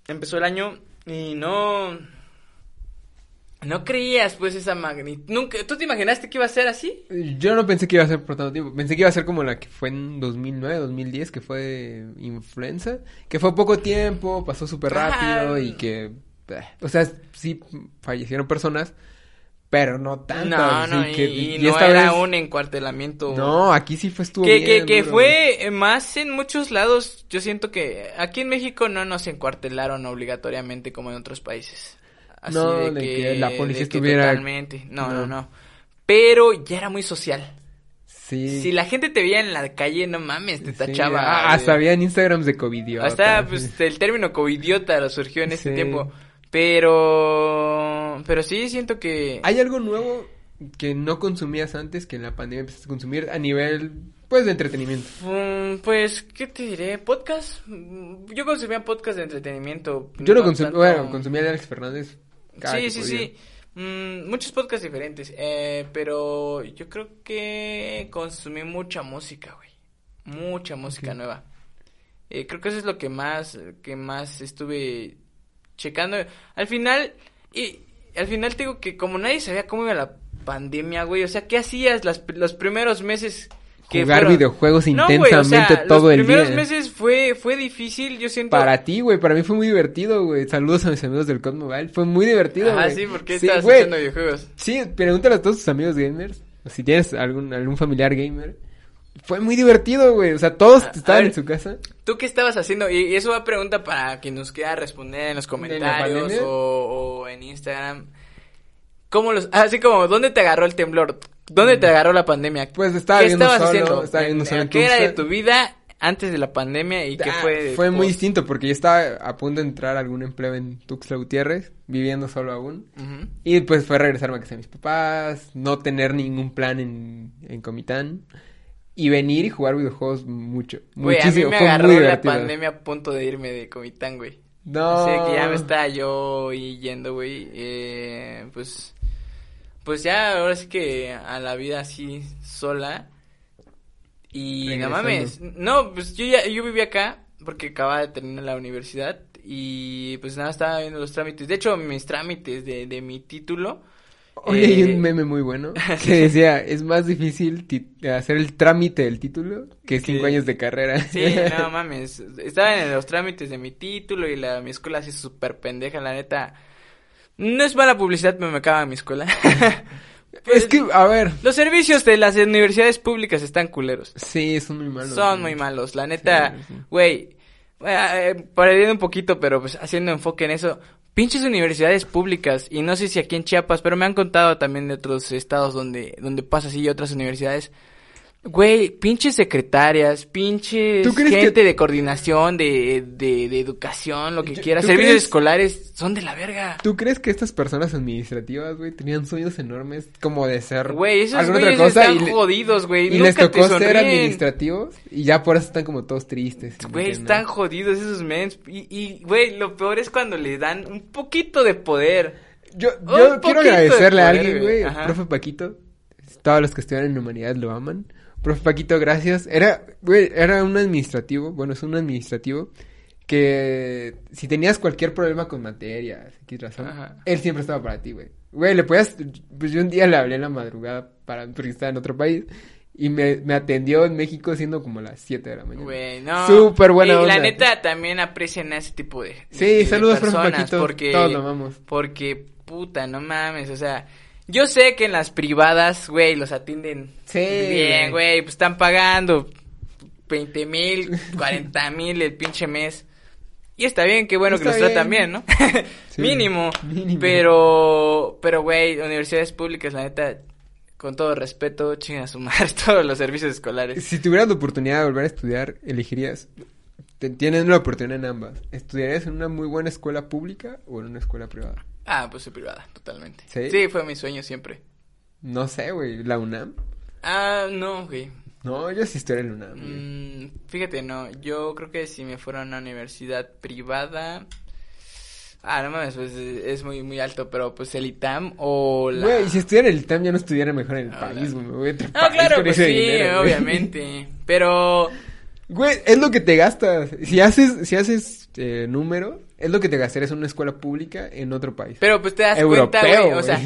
empezó el año y no... No creías, pues, esa magnitud. Nunca, ¿Tú te imaginaste que iba a ser así? Yo no pensé que iba a ser por tanto tiempo. Pensé que iba a ser como la que fue en 2009, 2010, que fue influenza. Que fue poco tiempo, pasó súper rápido y que... eh, O sea, sí fallecieron personas, pero no tantas. no, no, y, que- y y no era vez- un encuartelamiento. No, aquí sí fue estuvo Que, que, bien que duro. fue eh, más en muchos lados, yo siento que aquí en México no nos encuartelaron obligatoriamente como en otros países. Así No, de, de que, que la policía que estuviera- totalmente. No, no, no. no. Pero ya era muy social. Sí. Si la gente te veía en la calle, no mames, te Sí, tachaba. ah, hasta había en Instagrams de covidiota. Hasta, pues, el término covidiota lo surgió en ese tiempo. Pero, pero sí siento que... ¿Hay algo nuevo que no consumías antes que en la pandemia empezaste a consumir a nivel, pues, de entretenimiento? Mm, Pues, ¿qué te diré? ¿Podcast? Mm, Yo consumía podcast de entretenimiento. Yo no consumí, tanto- bueno, consumía de Alex Fernández. cada Sí, que sí, podía. sí. Mm, muchos podcasts diferentes. Eh, pero yo creo que consumí mucha música, güey. Mucha música nueva. Eh, creo que eso es lo que más, que más estuve checando. Al final, y al final te digo que como nadie sabía cómo iba la pandemia, güey. O sea, ¿qué hacías las, los primeros meses? Que Jugar fueron- videojuegos No, güey, o intensamente sea, todo los el primeros día. meses fue, fue difícil, yo siento. Para ti, güey, para mí fue muy divertido, güey. Saludos a mis amigos del COD Mobile. Fue muy divertido, Ah, sí, porque Sí, estabas güey. haciendo videojuegos. Sí, pregúntale a todos tus amigos gamers. Si tienes algún, algún familiar gamer. Fue muy divertido, güey. O sea, todos A- a estaban ver, en su casa. ¿Tú qué estabas haciendo? Y y eso va a pregunta para quien nos quiera responder en los comentarios o, o en Instagram. ¿Cómo los, así como, ¿dónde te agarró el temblor? ¿Dónde te agarró la pandemia? Pues estaba ¿Qué viviendo estabas solo, haciendo? estaba solo ¿Qué era de tu vida antes de la pandemia y qué Ah, fue? Fue muy distinto porque yo estaba a punto de entrar a algún empleo en Tuxtla Gutiérrez, viviendo solo aún. Y pues fue regresarme a casa de mis papás, no tener ningún plan en, en Comitán. Y venir y jugar videojuegos mucho. Güey, a mí muchísimo. me Fue muy agarró la pandemia a punto de irme de Comitán, güey. No. Así que ya me estaba yo yendo, güey. Eh, pues, pues ya ahora sí que a la vida así sola. Y no mames. No, pues yo ya, yo vivía acá porque acababa de terminar la universidad. Y pues nada, estaba viendo los trámites. De hecho, mis trámites de, de mi título. Oye, hay eh, un meme muy bueno que decía, es más difícil hacer el trámite del título que cinco años de carrera. Sí, no mames. Estaba en los trámites de mi título y la, mi escuela así súper pendeja, la neta. No es mala publicidad, pero me caga mi escuela. es que, a ver, Los servicios de las universidades públicas están culeros. sí, son muy malos. Son muy malos. La neta, Sí, sí. güey, eh, un poquito, pero pues haciendo enfoque en eso. Pinches universidades públicas, y no sé si aquí en Chiapas, pero me han contado también de otros estados donde, donde pasa así y otras universidades. Güey, pinches secretarias, pinches ¿Tú crees gente que- de coordinación, de, de, de educación, lo que Yo- quieras, ¿tú servicios crees- escolares, son de la verga. ¿Tú crees que estas personas administrativas, güey, tenían sueños enormes como de ser Güey, esos alguna otra cosa están y, jodidos, güey. y les Nunca te tocó ser administrativos y ya por eso están como todos tristes. Güey, están nada. jodidos esos mens. Y, y, güey, lo peor es cuando le dan un poquito de poder. Yo, yo quiero agradecerle a alguien, güey. al profe Paquito. Todos los que estudian en humanidad lo aman. Profe Paquito, gracias. Era, era un administrativo, bueno, es un administrativo que si tenías cualquier problema con materias, X razón, Ajá. él siempre estaba para ti, güey. Güey, le podías, pues yo un día le hablé en la madrugada para, porque estaba en otro país y me, me atendió en México siendo como las 7 de la mañana. Güey, no. Súper buena y onda. la neta también aprecian a ese tipo de. Sí, de- de saludos, profe personas, Paquito. Porque, Todos lo amamos. Porque, puta, no mames, o sea. Yo sé que en las privadas, güey, los atienden Sí, bien, güey. pues están pagando 20 mil, 40 mil el pinche mes. Y está bien, qué bueno que los tratan bien. ¿no? Sí, mínimo. mínimo. Pero, pero, güey, universidades públicas, la neta, con todo respeto, chingan a su madre todos los servicios escolares. Si tuvieras la oportunidad de volver a estudiar, elegirías. te- Tienes la oportunidad en ambas. ¿Estudiarías en una muy buena escuela pública o en una escuela privada? Ah, pues soy privada, totalmente. ¿Sí? Sí, fue mi sueño siempre. No sé, güey. ¿La UNAM? Ah, no, güey. No, yo sí estudiaría en la UNAM. Mm, fíjate, no. Yo creo que si me fuera a una universidad privada. Ah, no mames, pues es muy, muy alto, pero pues el ITAM o la. Güey, si estudiara el TAM ya no estudiara mejor en el Ah, país, güey. Me voy a No, país claro, con pues ese sí, dinero, güey. obviamente. Pero. Güey, es lo que te gastas. Si haces, si haces eh, número, es lo que te gastarías en una escuela pública en otro país. Pero pues te das Europeo, cuenta, güey. O sea,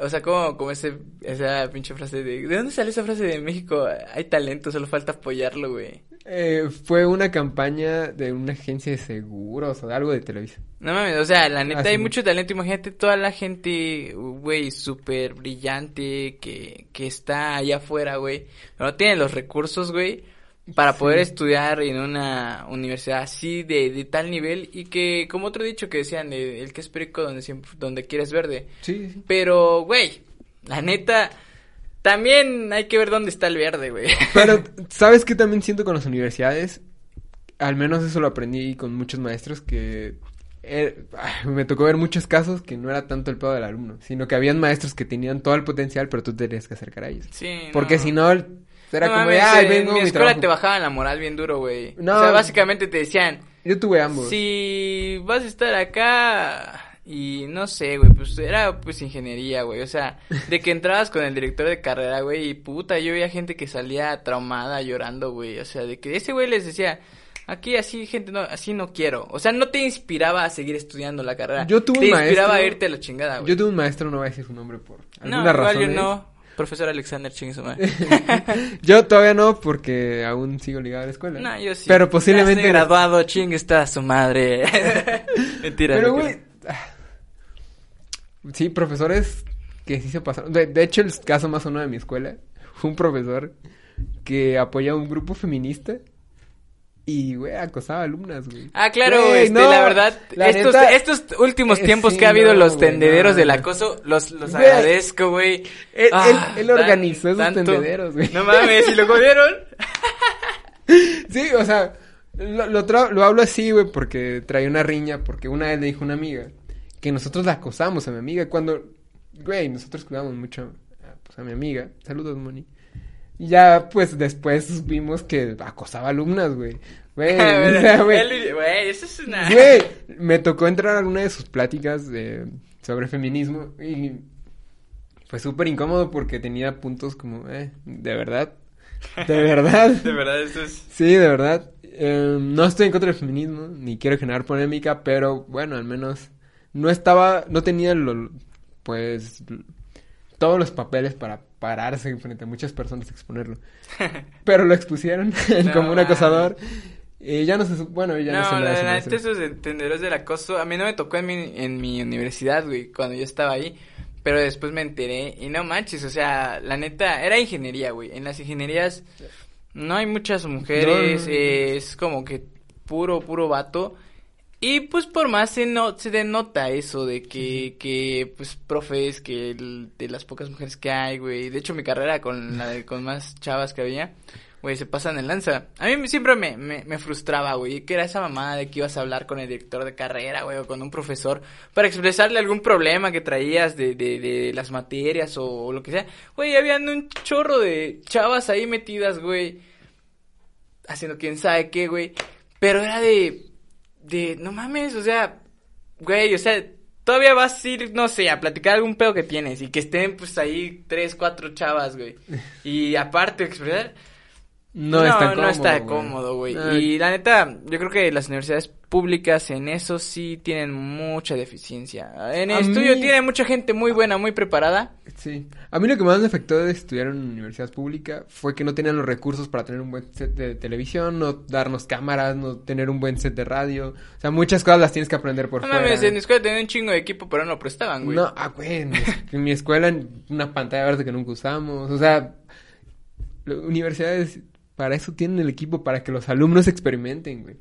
o sea, como, como ese, esa pinche frase de. ¿De dónde sale esa frase de México? Hay talento, solo falta apoyarlo, güey. Eh, fue una campaña de una agencia de seguros o de algo de Televisa. No mames, o sea, la neta Ah, hay mucho talento. Imagínate toda la gente, güey, súper brillante que, que está allá afuera, güey. No tiene los recursos, güey, para poder estudiar en una universidad así de, de tal nivel. Y que, como otro dicho que decían, el que es perico donde siempre, donde quieres verde. Sí, sí. Pero, güey, la neta, también hay que ver dónde está el verde, güey. Pero, ¿sabes qué también siento con las universidades? Al menos eso lo aprendí con muchos maestros que... eh, me tocó ver muchos casos que no era tanto el pedo del alumno, sino que habían maestros que tenían todo el potencial, pero tú tenías que acercar a ellos. Sí, Porque no. si no, era No como de, ay, en vengo, mi mi escuela trabajo". te bajaban la moral bien duro, güey. No. O sea, básicamente te decían, Yo tuve ambos. si vas a estar acá y no sé, güey, pues era pues ingeniería, güey. O sea, de que entrabas con el director de carrera, güey, y puta, yo veía gente que salía traumada llorando, güey. O sea, de que ese güey les decía, aquí así gente no, así no quiero. O sea, no te inspiraba a seguir estudiando la carrera. Yo tuve te un inspiraba a maestro- irte a la chingada, güey. Yo tuve un maestro, no voy a decir su nombre por no, alguna igual razón. yo no. Profesor Alexander, chingue su madre. Yo todavía no, porque aún sigo ligado a la escuela. No, yo sí. Pero Ya posiblemente... estoy graduado, chingue está su madre. Mentira. Pero, güey... ah, Sí, profesores que sí se pasaron. De, de hecho, el caso más sonado de mi escuela fue un profesor que apoyaba un grupo feminista y, güey, acosaba alumnas, güey. Ah, claro, Güey, este, no, la verdad, la estos, neta- estos últimos eh, tiempos sí, que ha habido no, los tendederos no. del acoso, los, los Güey, agradezco, güey. él- Ah, él- él organizó esos tendederos, güey. No mames, ¿y lo jodieron? Sí, o sea, lo, lo, tra- lo hablo así, güey, porque traía una riña, porque una vez le dijo una amiga que nosotros la acosamos a mi amiga cuando, güey, nosotros cuidamos mucho a, pues, a mi amiga. Saludos, Moni. Y ya, pues, después vimos que acosaba alumnas, güey. Güey, o sea, güey. Güey, eso es una... Güey, me tocó entrar a alguna de sus pláticas de, sobre feminismo y fue súper incómodo porque tenía puntos como, eh, de verdad, de verdad. de verdad, eso es... Sí, de verdad. Eh, no estoy en contra del feminismo, ni quiero generar polémica, pero bueno, al menos no estaba, no tenía lo, pues todos los papeles para pararse frente a muchas personas y exponerlo. Pero lo expusieron como un acosador. Y ya no se... Bueno, ya no, No, se la verdad, esos entenderos del acoso, a mí no me tocó en mi, en mi universidad, güey, cuando yo estaba ahí. Pero después me enteré y no manches, o sea, la neta, era ingeniería, güey. En las ingenierías no hay muchas mujeres, No. es como que puro, puro vato. Y pues por más se, no, se denota eso de que, que pues, profes, que el- de las pocas mujeres que hay, güey. De hecho, mi carrera con la de- con más chavas que había, güey, se pasan en lanza. A mí siempre me, me, me frustraba, güey, que era esa mamada de que ibas a hablar con el director de carrera, güey, o con un profesor para expresarle algún problema que traías de, de, de las materias o, o lo que sea. Güey, habían un chorro de chavas ahí metidas, güey, haciendo quién sabe qué, güey. Pero era de, de, no mames, o sea, güey, o sea, todavía vas a ir, no sé, a platicar algún pedo que tienes y que estén pues ahí tres, cuatro chavas, güey. Y aparte expresar, No, está cómodo. no está güey. cómodo, güey. Ah, Y la neta, yo creo que las universidades públicas en eso sí tienen mucha deficiencia. En el A estudio mí- tiene mucha gente muy buena, muy preparada. Sí. A mí lo que más me afectó de estudiar en una universidad pública fue que no tenían los recursos para tener un buen set de televisión, no darnos cámaras, no tener un buen set de radio. O sea, muchas cosas las tienes que aprender por No fuera. mames, en mi escuela tenían un chingo de equipo, pero no lo prestaban, güey. No, ah, güey, en, mi- en mi escuela una pantalla verde que nunca usamos. O sea, universidades para eso tienen el equipo para que los alumnos experimenten, güey.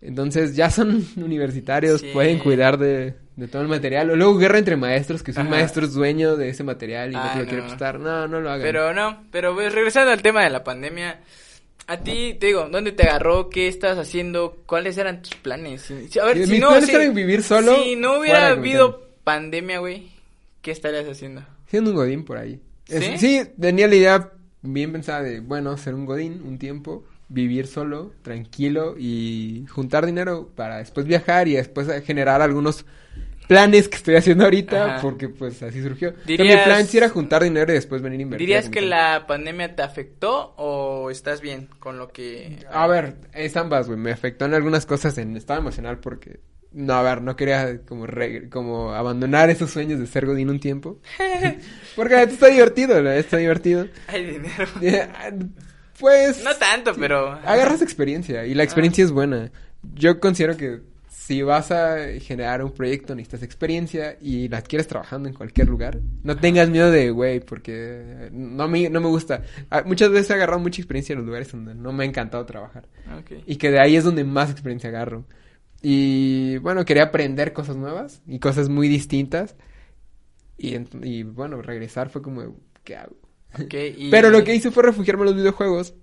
Entonces ya son universitarios, Sí. pueden cuidar de, de todo el material. O luego guerra entre maestros, que si un Ajá. maestro es dueño de ese material y no Ah, te lo quiere no. prestar. No, no lo hagan. Pero no, pero pues, regresando al tema de la pandemia, a ti, te digo, ¿dónde te agarró? ¿Qué estabas haciendo? ¿Cuáles eran tus planes? A ver, Mis si no, planes si, eran vivir solo, si no hubiera habido pandemia, güey, ¿qué estarías haciendo? Siendo un godín por ahí. ¿Sí? tenía la idea bien pensada de, bueno, ser un godín un tiempo, vivir solo, tranquilo y juntar dinero para después viajar y después generar algunos planes que estoy haciendo ahorita Ajá. porque pues así surgió. Dirías- mi plan sí era juntar dinero y después venir a invertir. ¿Dirías que la pandemia te afectó o estás bien con lo que... A ver, es ambas, güey. Me afectó en algunas cosas en estado emocional porque... No, a ver, no quería como re- como abandonar esos sueños de ser godín un tiempo. porque está divertido, neta está divertido. Hay dinero. Pues... No tanto, pero... Agarras experiencia y la experiencia es buena. Yo considero que si vas a generar un proyecto necesitas experiencia y la quieres trabajando en cualquier lugar. No tengas miedo de, güey, porque no me, no me gusta. Ah, Muchas veces he agarrado mucha experiencia en los lugares donde no me ha encantado trabajar. Y que de ahí es donde más experiencia agarro. Y bueno, quería aprender cosas nuevas y cosas muy distintas. Y, bueno, regresar fue como, ¿qué hago? Y- Pero lo que hice fue refugiarme en los videojuegos.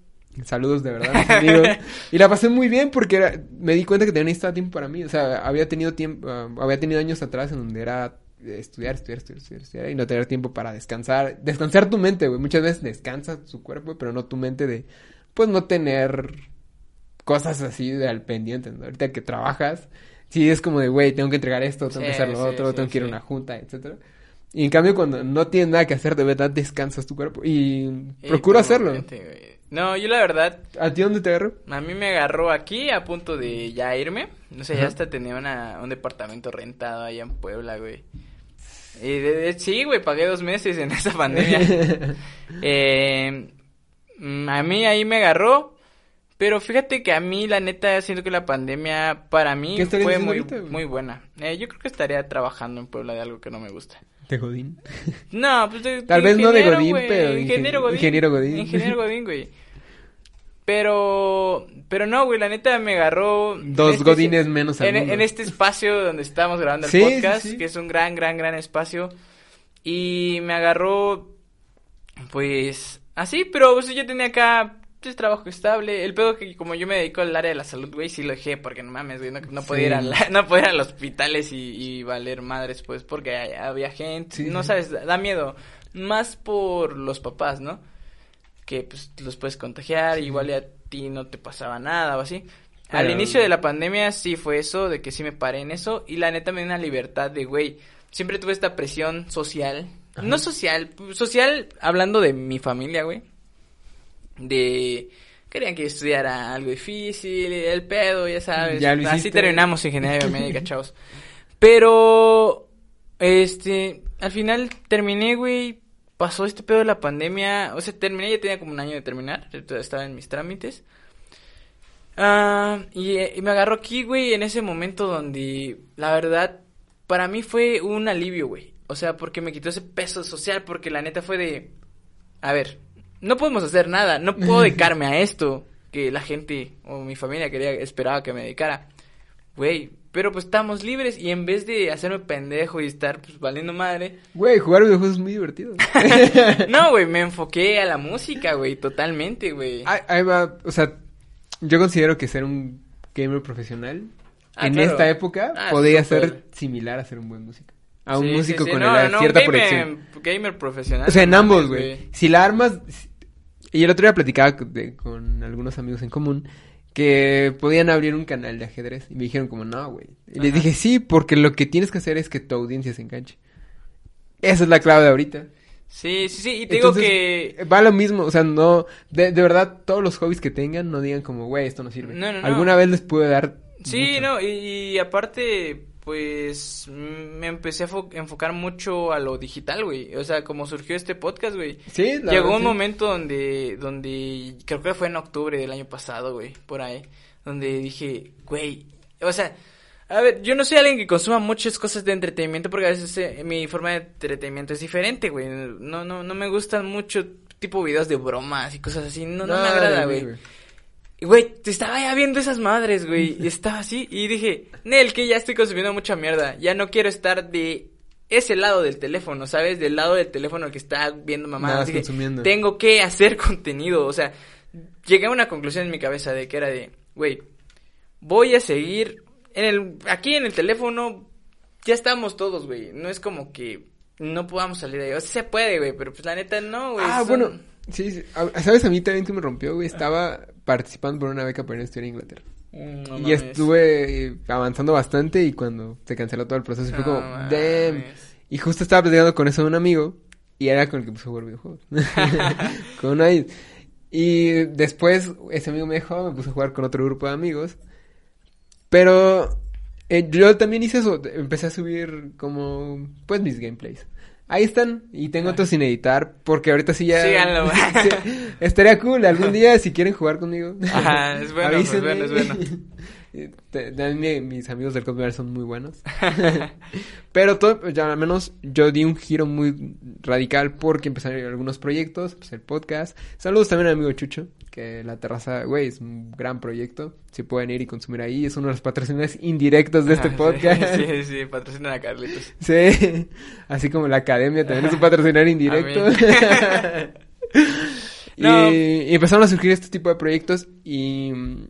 Saludos de verdad, amigos. Y la pasé muy bien porque era- me di cuenta que tenía necesitaba tiempo para mí. O sea, había tenido tiempo, ah, había tenido años atrás en donde era eh, estudiar, estudiar, estudiar, estudiar, estudiar y no tener tiempo para descansar. Descansar tu mente, güey. Muchas veces descansa tu cuerpo, pero no tu mente de, pues no tener cosas así de al pendiente. ¿no? Ahorita que trabajas, sí es como de, güey, tengo que entregar esto, tengo que hacer lo sí, otro, sí, tengo que ir a una junta, etcétera. Y en cambio, cuando no tienes nada que hacer, de verdad descansas tu cuerpo. Y Sí, procuro hacerlo. No, yo la verdad, ¿A ti dónde te agarro? a mí me agarró aquí a punto de ya irme. No sé, ya hasta tenía una, un departamento rentado allá en Puebla, güey. Y de- de- sí, güey, pagué dos meses en esa pandemia. Eh, mm, a mí ahí me agarró. Pero fíjate que a mí, la neta, siento que la pandemia para mí ¿Qué estarías fue muy, ahorita, muy buena. Eh, yo creo que estaría trabajando en Puebla de algo que no me gusta. ¿De Godín? No, pues de, Tal vez no de Godín, pero ingen- ingeniero Godín. ingeniero Godín. Ingeniero Godín, güey. Pero, pero no, güey, la neta me agarró. Dos este- godines menos al en, mundo. en este espacio donde estábamos grabando el Sí, sí, podcast, sí. que es un gran, gran, gran espacio. Y me agarró, pues, así, pero pues, yo tenía acá pues, trabajo estable. El pedo que como yo me dedico al área de la salud, güey, sí lo dejé porque no mames, güey, no, no podía ir a la- no podía ir a los hospitales y, y valer madres, pues, porque hay- había gente, Sí, no sabes, da da miedo, más por los papás, ¿no? que pues los puedes contagiar, igual a ti no te pasaba nada o así. Al inicio de la pandemia sí fue eso, de que sí me paré en eso, y la neta me dio una libertad de, güey, siempre tuve esta presión social, no social, social hablando de mi familia, güey, de querían que estudiara algo difícil, el pedo, ya sabes. Ya lo Así terminamos ingeniería biomédica, chavos. Pero, este, al final terminé, güey, pasó este pedo de la pandemia, o sea, terminé, ya tenía como un año de terminar, estaba en mis trámites. Ah, y, y me agarró aquí, güey, en ese momento donde, la verdad, para mí fue un alivio, güey. O sea, porque me quitó ese peso social, porque la neta fue de, a ver, no podemos hacer nada, no puedo dedicarme a esto que la gente o mi familia quería, esperaba que me dedicara. Güey, pero pues estamos libres y en vez de hacerme pendejo y estar pues valiendo madre, Güey, jugar videojuegos es muy divertido. no, güey, me enfoqué a la música, güey, totalmente, güey. ahí, ahí va, o sea, yo considero que ser un gamer profesional Ah, en claro. esta época Ah, podría ser similar a ser un buen músico. A un Sí, músico sí, sí. con No, no, cierta gamer, proyección. Gamer profesional. O sea, en ambos, güey. Si la armas... Y el otro día platicaba con- de- con algunos amigos en común que podían abrir un canal de ajedrez. Y me dijeron como, no, güey. Y les dije, sí, porque lo que tienes que hacer es que tu audiencia se enganche. Esa es la clave de ahorita. Sí, sí, sí, y te digo que... Va lo mismo, o sea, no... De, de verdad, todos los hobbies que tengan, no digan como, güey, esto no sirve. No, no, no. Alguna vez les puede dar... Sí, mucho. no, y, y aparte, pues, me empecé a fo- enfocar mucho a lo digital, güey. O sea, como surgió este podcast, güey. Sí, la Llegó verdad, un sí. momento donde, donde, creo que fue en octubre del año pasado, güey, por ahí, donde dije, güey, o sea, a ver, yo no soy alguien que consuma muchas cosas de entretenimiento porque a veces eh, mi forma de entretenimiento es diferente, güey. No, no, no me gustan mucho tipo videos de bromas y cosas así, no, no me Ay, agrada, güey. Y, güey, te estaba ya viendo esas madres, güey. Y estaba así. Y dije, Nel, que ya estoy consumiendo mucha mierda. Ya no quiero estar de ese lado del teléfono, ¿sabes? Del lado del teléfono que está viendo mamá. Dije, consumiendo. tengo que hacer contenido. O sea, llegué a una conclusión en mi cabeza de que era de, güey, voy a seguir en el, aquí en el teléfono. Ya estamos todos, güey. No es como que no podamos salir de ahí. O sea, se puede, güey, pero pues la neta no, güey. Ah, son- bueno, sí, sí. ¿Sabes? A mí también que me rompió, güey. Estaba participando por una beca para ir a estudiar a Inglaterra. Mm, no y mames. estuve eh, avanzando bastante y cuando se canceló todo el proceso fue No como, mames. damn. Y justo estaba platicando con eso de un amigo y era con el que puse a jugar videojuegos. con una... Y después ese amigo me dejó, me puse a jugar con otro grupo de amigos. Pero eh, yo también hice eso, empecé a subir como, pues mis gameplays. Ahí están, y tengo otros sin editar, porque ahorita sí ya... Síganlo. Sí, estaría cool, algún día si quieren jugar conmigo. Ajá, es bueno, es avísenme. bueno, es bueno. También mi- mis amigos del Cosmere son muy buenos. Pero todo, ya al menos yo di un giro muy radical porque empezaron algunos proyectos, pues el podcast. Saludos también al amigo Chucho, que la terraza, güey, es un gran proyecto. Si pueden ir y consumir ahí, es uno de los patrocinadores indirectos de este Ah, podcast. Sí, sí, patrocinan a Carlitos. Sí, así como la academia también es un patrocinador indirecto. Y, No. y empezaron a surgir este tipo de proyectos y mm,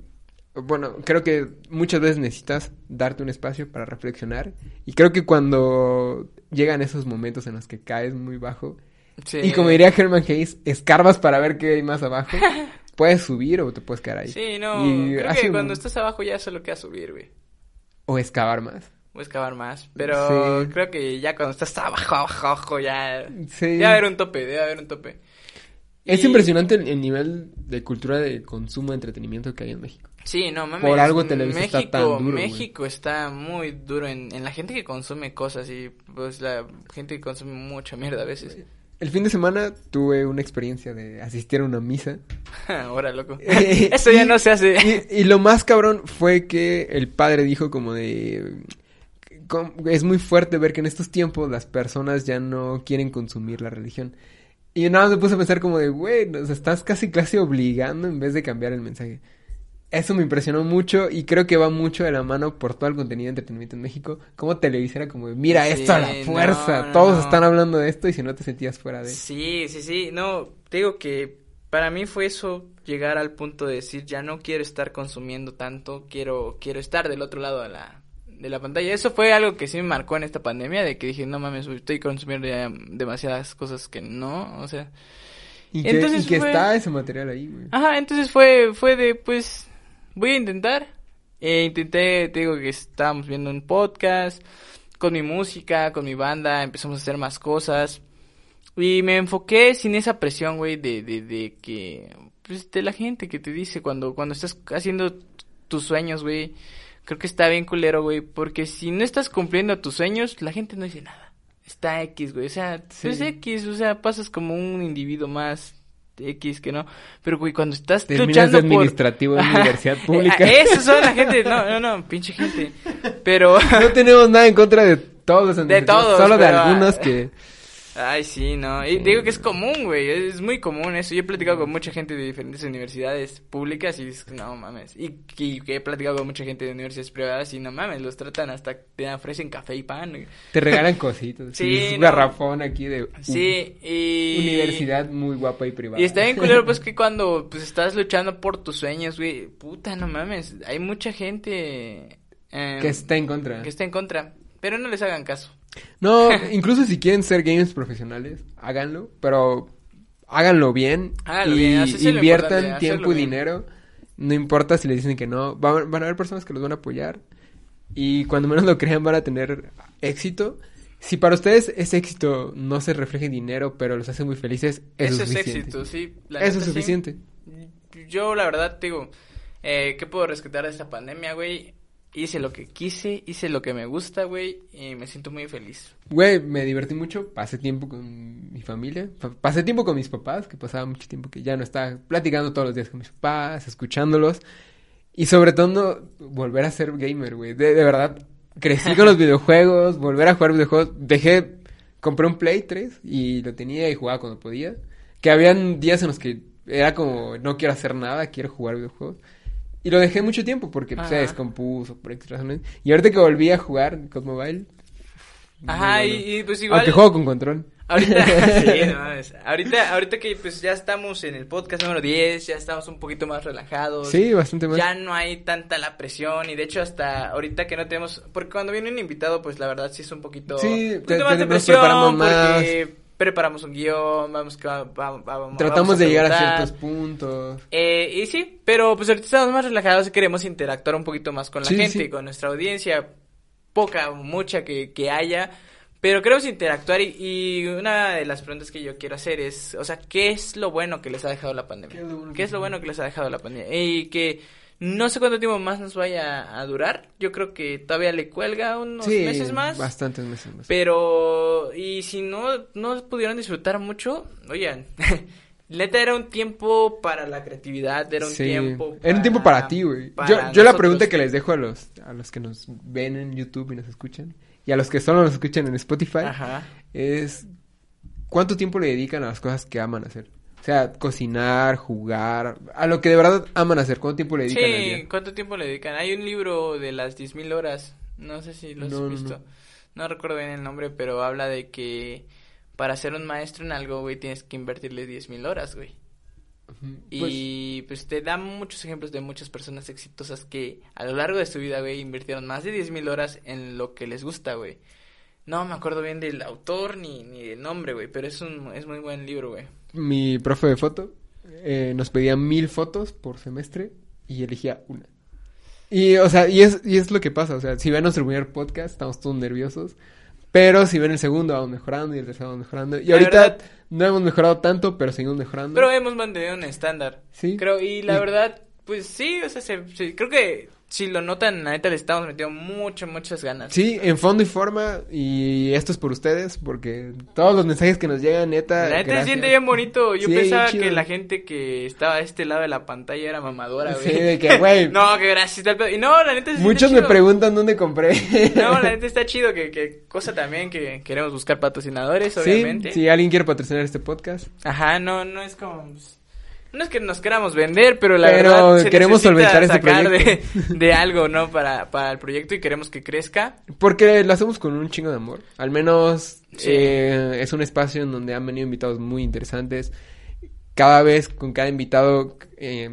bueno, creo que muchas veces necesitas darte un espacio para reflexionar y creo que cuando llegan esos momentos en los que caes muy bajo Sí. y como diría Herman Hayes, escarbas para ver qué hay más abajo, puedes subir o te puedes quedar ahí. Sí, no, Y creo que un- cuando estás abajo ya solo queda subir, güey. O excavar más. O excavar más. Pero Sí. creo que ya cuando estás abajo, abajo, abajo, ya... Sí. Debe haber un tope, debe haber un tope. Es Y- impresionante el, el nivel de cultura de consumo de entretenimiento que hay en México. Sí, no mames. Por algo Televisa México, está tan duro. México está muy duro en, en la gente que consume cosas y pues la gente que consume mucha mierda a veces. El fin de semana tuve una experiencia de asistir a una misa. Ahora, loco. Eso ya Y- no se hace. Y, y lo más cabrón fue que el padre dijo como de... Es muy fuerte ver que en estos tiempos las personas ya no quieren consumir la religión. Y nada más me puse a pensar como de, güey, nos estás casi casi obligando en vez de cambiar el mensaje. Eso me impresionó mucho y creo que va mucho de la mano por todo el contenido de entretenimiento en México. Como Televisa era como, de, mira Sí, esto a la no, fuerza. no, Todos no. están hablando de esto y si no te sentías fuera de... Sí, sí, sí. No, te digo que para mí fue eso, llegar al punto de decir, ya no quiero estar consumiendo tanto, quiero, quiero estar del otro lado de la, de la pantalla. Eso fue algo que sí me marcó en esta pandemia, de que dije, no mames, estoy consumiendo ya demasiadas cosas que no, o sea. Y que, Entonces y que fue- está ese material ahí, güey. Ajá, entonces fue, fue de, pues, voy a intentar. E intenté, te digo que estábamos viendo un podcast con mi música, con mi banda, empezamos a hacer más cosas. Y me enfoqué sin esa presión, güey, de, de, de que, pues, de la gente que te dice cuando, cuando estás haciendo tus sueños, güey. Creo que está bien culero, güey, porque si no estás cumpliendo tus sueños, la gente no dice nada. Está X, güey, o sea, pues Sí. X, o sea, pasas como un individuo más X que no. Pero, güey, cuando estás Terminas luchando de por... administrativo en Ajá. universidad pública. Eh, Eso son la gente, no, no, no, pinche gente. Pero, No tenemos nada en contra de todos. los De todos, Solo de pero, ah, algunos que... ay, sí, no. Y digo que es común, güey, es muy común eso. Yo he platicado con mucha gente de diferentes universidades públicas y es que no mames. Y, y que he platicado con mucha gente de universidades privadas y no mames, los tratan hasta te ofrecen café y pan. güey. Te regalan cositas. Sí, un no. garrafón aquí de... Sí, y... Universidad muy guapa y privada. Y está bien culero, pues, que cuando, pues, estás luchando por tus sueños, güey, puta, no mames, hay mucha gente... eh, Que está en contra. que está en contra, pero no les hagan caso. No, incluso si quieren ser gamers profesionales, háganlo, pero háganlo bien Háganlo y bien, es inviertan tiempo y bien. dinero. No importa si les dicen que no, van, van a haber personas que los van a apoyar y cuando menos lo crean van a tener éxito. Si para ustedes ese éxito no se refleja en dinero, pero los hace muy felices, eso, Eso es es suficiente. éxito, sí. la Eso es sí. suficiente. Yo, la verdad, te digo, eh, ¿qué puedo rescatar de esta pandemia, güey? Hice lo que quise, hice lo que me gusta, güey, y me siento muy feliz. Güey, me divertí mucho, pasé tiempo con mi familia, pa- pasé tiempo con mis papás, que pasaba mucho tiempo que ya no estaba platicando todos los días con mis papás, escuchándolos, y sobre todo volver a ser gamer, güey, de, de verdad, crecí con los videojuegos, volver a jugar videojuegos, dejé, compré un Play 3 y lo tenía y jugaba cuando podía, que habían días en los que era como, no quiero hacer nada, quiero jugar videojuegos. Y lo dejé mucho tiempo porque pues, se Ajá. descompuso por X razones. Y ahorita que volví a jugar con mobile, Ajá, bueno. y, y, pues igual... Aunque juego con control. Ahorita, sí, no. Ahorita, ahorita que pues ya estamos en el podcast número 10, ya estamos un poquito más relajados. Sí, bastante más. Ya no hay tanta la presión y de hecho hasta ahorita que no tenemos, porque cuando viene un invitado pues la verdad sí es un poquito, Sí, un te- poquito más te- de nos presión porque preparamos un guion, vamos que va- va- va- vamos Tratamos de llegar a ciertos puntos. Eh, y sí, pero pues ahorita estamos más relajados y queremos interactuar un poquito más con la Sí, gente, sí. con nuestra audiencia, poca o mucha que, que haya, pero queremos interactuar y, y una de las preguntas que yo quiero hacer es, o sea, ¿qué es lo bueno que les ha dejado la pandemia? ¿Qué es lo bueno ¿Qué que es lo bueno que les ha dejado la pandemia? Y que no sé cuánto tiempo más nos vaya a durar, yo creo que todavía le cuelga unos sí, meses más. bastantes meses más. Pero, y si no, no pudieron disfrutar mucho, oigan, neta era un tiempo para la creatividad, era un Sí. tiempo Era un tiempo para ti, güey. Yo, yo la pregunta que les dejo a los, a los que nos ven en YouTube y nos escuchan, y a los que solo nos escuchan en Spotify, Ajá. es ¿cuánto tiempo le dedican a las cosas que aman hacer? O sea, cocinar, jugar, a lo que de verdad aman hacer, ¿cuánto tiempo le dedican al Sí, día? ¿cuánto tiempo le dedican? Hay un libro de las 10.000 horas, no sé si lo has No, visto. no. No. recuerdo bien el nombre, pero habla de que para ser un maestro en algo, güey, tienes que invertirle 10.000 horas, güey. Pues, Y pues te dan muchos ejemplos de muchas personas exitosas que a lo largo de su vida, güey, invirtieron más de 10.000 horas en lo que les gusta, güey. No me acuerdo bien del autor ni, ni del nombre, güey, pero es un es muy buen libro, güey. Mi profe de foto eh, nos pedía mil fotos por semestre y elegía una. Y, o sea, y es, y es lo que pasa, o sea, si ven nuestro primer podcast, estamos todos nerviosos, pero si ven el segundo, vamos mejorando y el tercero vamos mejorando. Y La ahorita verdad- no hemos mejorado tanto, pero seguimos mejorando. Pero hemos mantenido un estándar. Sí. Creo, y la Y- verdad, pues sí, o sea, se- se- creo que si lo notan, la neta le estamos metiendo mucho, muchas ganas. Sí, en fondo y forma, y esto es por ustedes, porque todos los mensajes que nos llegan, neta. La neta se siente bien bonito. Yo Sí, pensaba que la gente que estaba a este lado de la pantalla era mamadora, güey. Sí, de que, güey. no, que gracias. tal pedo. Y no, la neta se Muchos me preguntan dónde compré. No, la neta está chido, que, que cosa también que queremos buscar patrocinadores, Sí, obviamente. si alguien quiere patrocinar este podcast. Ajá, no, no es como... pues, No es que nos queramos vender, pero la Pero verdad se queremos solventar de, proyecto. de algo, ¿no? Para, para el proyecto y queremos que crezca. Porque lo hacemos con un chingo de amor. Al menos Sí. eh, es un espacio en donde han venido invitados muy interesantes. Cada vez con cada invitado eh,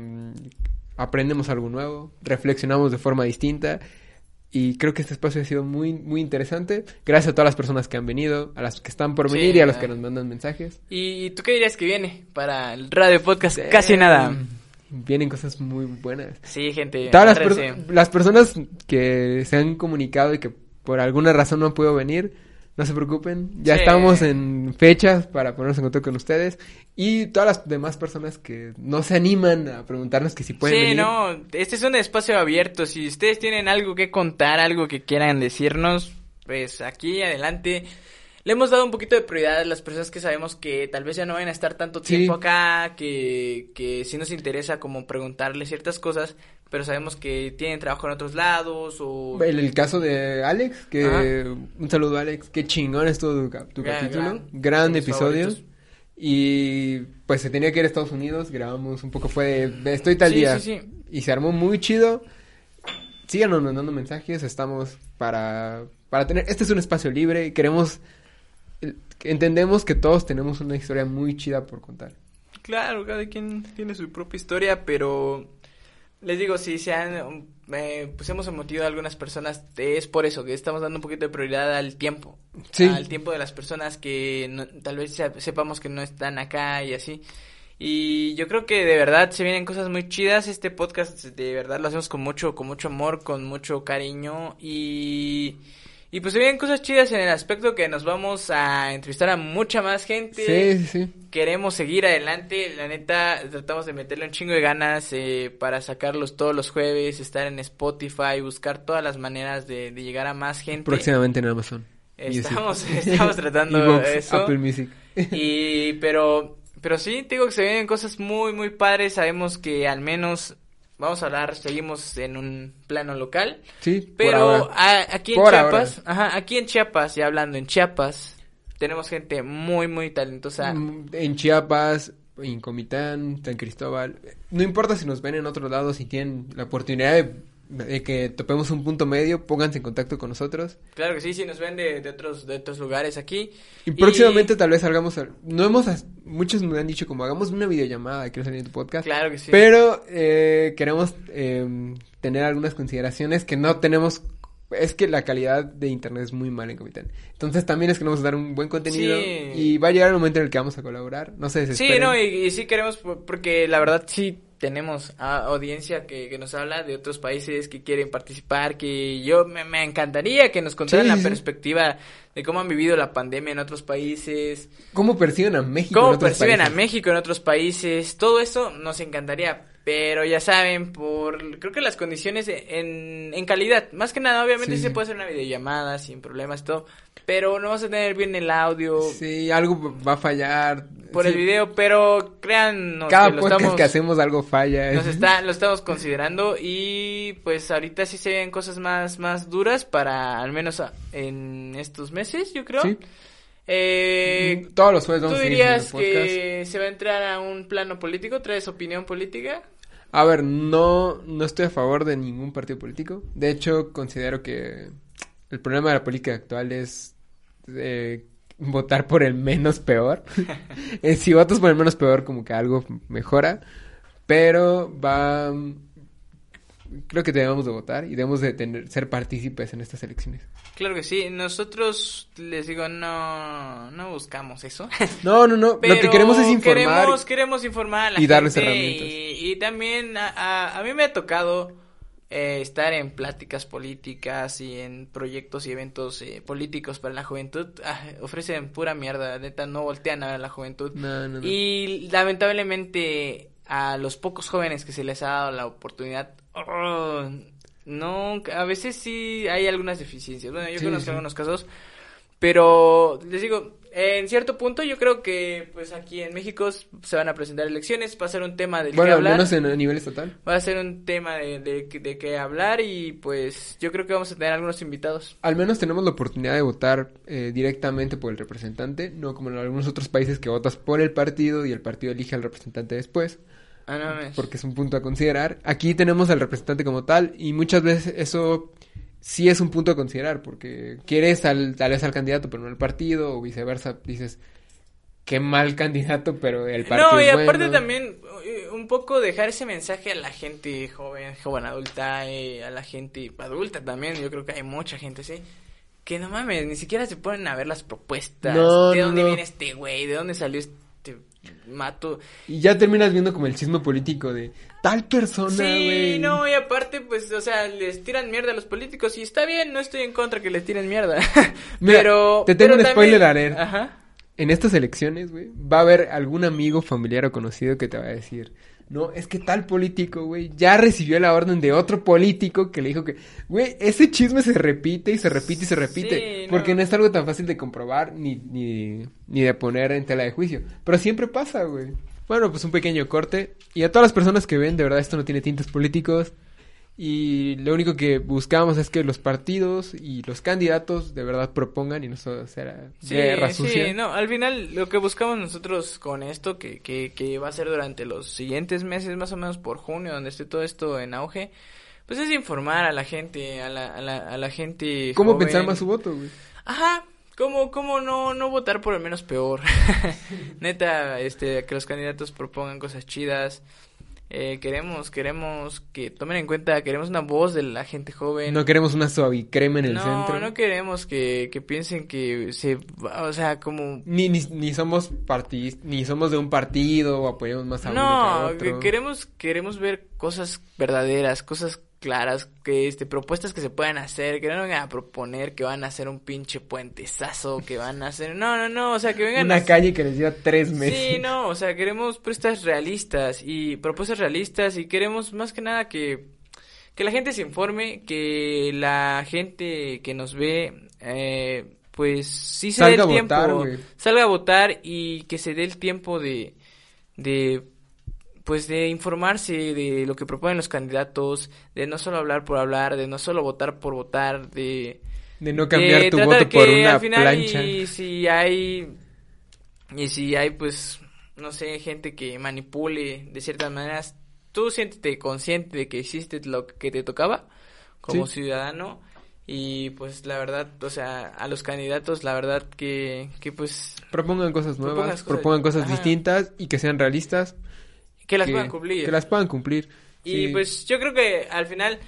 aprendemos algo nuevo, reflexionamos de forma distinta. Y creo que este espacio ha sido muy, muy interesante. Gracias a todas las personas que han venido, a las que están por Sí, venir y a los ah. que nos mandan mensajes. ¿Y tú qué dirías que viene para el radio podcast? Casi nada. Vienen cosas muy buenas. Sí, gente. Todas las, per- las personas que se han comunicado y que por alguna razón no han podido venir, no se preocupen. Ya Sí. estamos en fechas para ponernos en contacto con ustedes. Y todas las demás personas que no se animan a preguntarnos que si pueden Sí, venir. no, este es un espacio abierto. Si ustedes tienen algo que contar, algo que quieran decirnos, pues aquí adelante. Le hemos dado un poquito de prioridad a las personas que sabemos que tal vez ya no van a estar tanto Sí. tiempo acá, que, que sí nos interesa como preguntarles ciertas cosas, pero sabemos que tienen trabajo en otros lados o... El, el caso de Alex, que Ajá. un saludo Alex, qué chingón estuvo tu, tu Gran, capítulo, gran. gran, episodio. favoritos. Y pues se tenía que ir a Estados Unidos, grabamos un poco, fue de, estoy tal Sí, día. sí, sí. Y se armó muy chido. Síganos mandando mensajes, estamos para, para tener, este es un espacio libre y queremos, entendemos que todos tenemos una historia muy chida por contar. Claro, cada quien tiene su propia historia, pero les digo, si se han, eh, pues hemos emotido a algunas personas, es por eso que estamos dando un poquito de prioridad al tiempo, Sí. al tiempo de las personas que no- tal vez se- sepamos que no están acá y así. Y yo creo que de verdad se vienen cosas muy chidas. Este podcast de verdad lo hacemos con mucho, con mucho amor, con mucho cariño y y pues se vienen cosas chidas en el aspecto que nos vamos a entrevistar a mucha más gente Sí, sí, sí. queremos seguir adelante. La neta, tratamos de meterle un chingo de ganas eh, para sacarlos todos los jueves, estar en Spotify, buscar todas las maneras de, de llegar a más gente. Próximamente en Amazon. Estamos, Music. estamos tratando Evox, eso. Apple Music. Y, pero, pero sí, te digo que se vienen cosas muy, muy padres. Sabemos que al menos, vamos a hablar, seguimos en un plano local. Sí, por Pero ahora. a- aquí en Por Chiapas, ajá, aquí en Chiapas, y hablando en Chiapas, tenemos gente muy, muy talentosa. Mm, En Chiapas, en Comitán, San Cristóbal. No importa si nos ven en otro lado, si tienen la oportunidad de, de que topemos un punto medio, pónganse en contacto con nosotros. Claro que sí, sí nos ven de, de otros de otros lugares aquí. Y próximamente tal vez salgamos a- No hemos... Muchos me han dicho como hagamos una videollamada, quiero salir en tu podcast. Claro que sí. Pero eh, queremos eh, tener algunas consideraciones que no tenemos... Es que la calidad de internet es muy mala en Comitán. Entonces también les queremos dar un buen contenido. Sí. Y va a llegar el momento en el que vamos a colaborar. No se Sí, desesperen. no, y, y sí queremos, por- porque la verdad sí tenemos a- audiencia que, que nos habla de otros países que quieren participar, que yo me, me encantaría que nos contaran Sí, la sí, perspectiva de cómo han vivido la pandemia en otros países, ¿Cómo perciben a México? en cómo otros perciben a países? México en otros países, todo eso nos encantaría, pero ya saben, por creo que las condiciones en, en calidad, más que nada, obviamente Sí, se puede hacer una videollamada sin problemas y todo, pero no vas a tener bien el audio Sí, algo va a fallar. por Sí, el video, pero créannos Cada que lo podcast estamos, que hacemos algo falla. nos está, lo estamos considerando y pues ahorita sí se ven cosas más, más duras para al menos a- en estos meses, yo creo. Sí. Eh, Todos los jueves ¿Tú vamos a seguir dirías podcast. que se va a entrar a un plano político? ¿Traes opinión política? A ver, no, no estoy a favor de ningún partido político. De hecho, considero que el problema de la política actual es eh, votar por el menos peor. Eh, si votas por el menos peor, como que algo mejora. Pero va... Creo que debemos de votar y debemos de tener, ser partícipes en estas elecciones. Claro que sí. Nosotros, les digo, no, no buscamos eso. No, no, no. Lo que queremos es informar. Queremos, queremos informar a la y darles gente herramientas. Y, y también a, a, a mí me ha tocado eh, estar en pláticas políticas y en proyectos y eventos eh, políticos para la juventud. Ah, ofrecen pura mierda, neta, no voltean a ver a la juventud. No, no, no. Y lamentablemente a los pocos jóvenes que se les ha dado la oportunidad, oh, no, a veces sí hay algunas deficiencias. Bueno, yo Sí, conozco sí. algunos casos, pero les digo, en cierto punto yo creo que pues aquí en México se van a presentar elecciones, va a ser un tema del que Bueno, al hablar. menos en, a nivel estatal. Va a ser un tema de, de, de qué hablar y pues yo creo que vamos a tener algunos invitados. Al menos tenemos la oportunidad de votar eh, directamente por el representante, no como en algunos otros países que votas por el partido y el partido elige al representante después, Ah, no porque es un punto a considerar. Aquí tenemos al representante como tal y muchas veces eso sí es un punto a considerar, porque quieres al, tal vez al candidato pero no al partido o viceversa, dices, qué mal candidato pero el partido No, y aparte bueno. también, eh, un poco dejar ese mensaje a la gente joven, joven adulta, eh, a la gente adulta también, yo creo que hay mucha gente así. Que no mames, ni siquiera se ponen a ver las propuestas. No, ¿De dónde no. viene este güey? ¿De dónde salió este mato? Y ya terminas viendo como el chisme político de tal persona, Sí, no, y aparte, pues, o sea, les tiran mierda a los políticos y está bien, no estoy en contra que les tiren mierda. Mira, pero. te tengo pero un spoiler alert. Ajá. En estas elecciones, güey, va a haber algún amigo, familiar o conocido que te va a decir, no, es que tal político, güey, ya recibió la orden de otro político que le dijo que, güey, ese chisme se repite y se repite y se repite, Sí, no. porque no es algo tan fácil de comprobar ni, ni, ni de poner en tela de juicio, pero siempre pasa, güey. Bueno, pues un pequeño corte, y a todas las personas que ven, de verdad, esto no tiene tintes políticos, y lo único que buscamos es que los partidos y los candidatos de verdad propongan y no solo sea Sí, guerra sucia. sí, no, al final lo que buscamos nosotros con esto, que, que, que va a ser durante los siguientes meses, más o menos por junio, donde esté todo esto en auge, pues es informar a la gente, a la, a la, a la gente ¿Cómo joven. pensar más su voto, güey? Ajá, ¿cómo, cómo no, no votar por el menos peor? Neta, este, que los candidatos propongan cosas chidas. Eh, queremos, queremos que tomen en cuenta, queremos una voz de la gente joven. No queremos una suavicrema en el no, centro. no queremos que, que piensen que se, o sea, como Ni, ni, ni somos partid, ni somos de un partido o apoyamos más a uno que a No, otro. que queremos queremos ver cosas verdaderas, cosas claras, que este propuestas que se puedan hacer, que no vengan a proponer que van a hacer un pinche puentesazo, que van a hacer, no, no, no, o sea, que vengan Una a calle que les lleva tres meses. Sí, no, o sea, queremos propuestas realistas y propuestas realistas y queremos más que nada que que la gente se informe, que la gente que nos ve eh, pues sí se Salga dé el votar, tiempo, güey. salga a votar y que se dé el tiempo de de pues de informarse de lo que proponen los candidatos, de no solo hablar por hablar, de no solo votar por votar, de De no cambiar de tu voto que por una al final plancha. Y si hay y si hay pues no sé, gente que manipule de ciertas maneras, tú siéntete consciente de que hiciste lo que te tocaba como Sí. ciudadano y pues la verdad, o sea, a los candidatos la verdad que que pues Propongan cosas nuevas, Propongan propongan cosas- distintas y que sean realistas. Que las que, puedan cumplir. Que las puedan cumplir. Y Sí. pues yo creo que al final,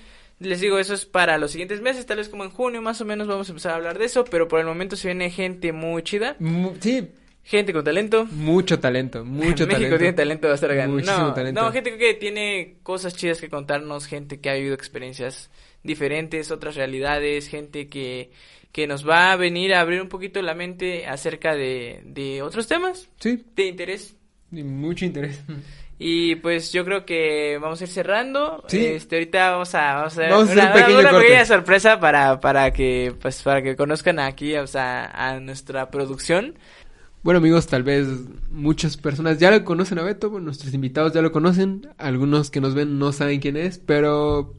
les digo, eso es para los siguientes meses, tal vez como en junio más o menos vamos a empezar a hablar de eso, pero por el momento se viene gente muy chida, Mu- sí, gente con talento. mucho talento, mucho México talento. tiene talento, va a estar ganando. No, talento. no, gente que tiene cosas chidas que contarnos, gente que ha vivido experiencias diferentes, otras realidades, gente que, que nos va a venir a abrir un poquito la mente acerca de, de otros temas Sí, de interés. y mucho interés. Y pues yo creo que vamos a ir cerrando. Sí. Este, ahorita vamos a, vamos a, Vamos a hacer una, un una corte. pequeña sorpresa para, para que, pues, para que conozcan aquí, o sea, a nuestra producción. Bueno amigos, tal vez muchas personas ya lo conocen a Beto, bueno, nuestros invitados ya lo conocen, algunos que nos ven no saben quién es, pero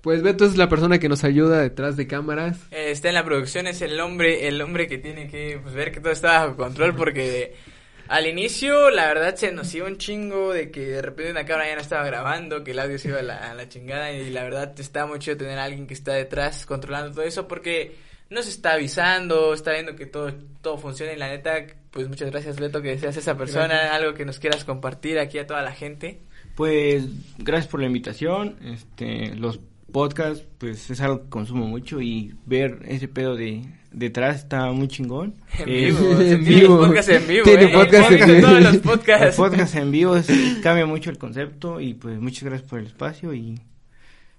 pues Beto es la persona que nos ayuda detrás de cámaras. Eh, está en la producción, es el hombre, el hombre que tiene que pues, ver que todo está bajo control porque al inicio la verdad se nos iba un chingo de que de repente una cámara ya no estaba grabando, que el audio se iba a la, a la chingada y la verdad está muy chido tener a alguien que está detrás controlando todo eso porque nos está avisando, está viendo que todo, todo funciona y la neta, pues muchas gracias Beto que seas esa persona, Gracias. algo que nos quieras compartir aquí a toda la gente. Pues gracias por la invitación. Este, los podcasts, pues es algo que consumo mucho y ver ese pedo de detrás está muy chingón. En Eh, vivo, en vivo. podcasts en vivo, Tiene eh, podcast en vivo. todos los el podcast en vivo es- cambia mucho el concepto y pues muchas gracias por el espacio y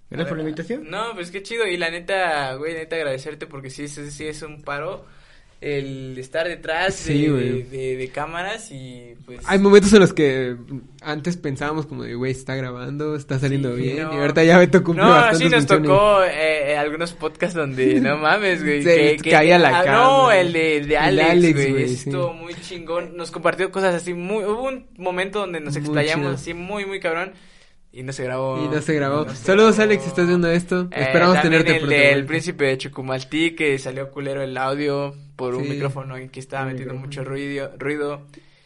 gracias por la invitación. No, pues qué chido. Y la neta, güey, neta agradecerte porque sí, sí, sí es un paro el estar detrás Sí, de, de, cámaras y pues... Hay momentos en los que antes pensábamos como de, güey, está grabando, está saliendo Sí, bien, no. y ahorita ya Beto cumple No, sí nos funciones. tocó eh, eh, algunos podcasts donde, no mames, güey. Se caía la ah. No, el de, de Alex, güey. Eso sí. muy chingón. Nos compartió cosas así muy... Hubo un momento donde nos explayamos así muy, muy cabrón. Y no se grabó. Y no se grabó. No se Saludos grabó. Alex, si estás viendo esto. Eh, Esperamos tenerte el pronto. güey. príncipe de Chucumaltí que salió culero el audio por un micrófono en que estaba metiendo micrófono. mucho ruido, ruido.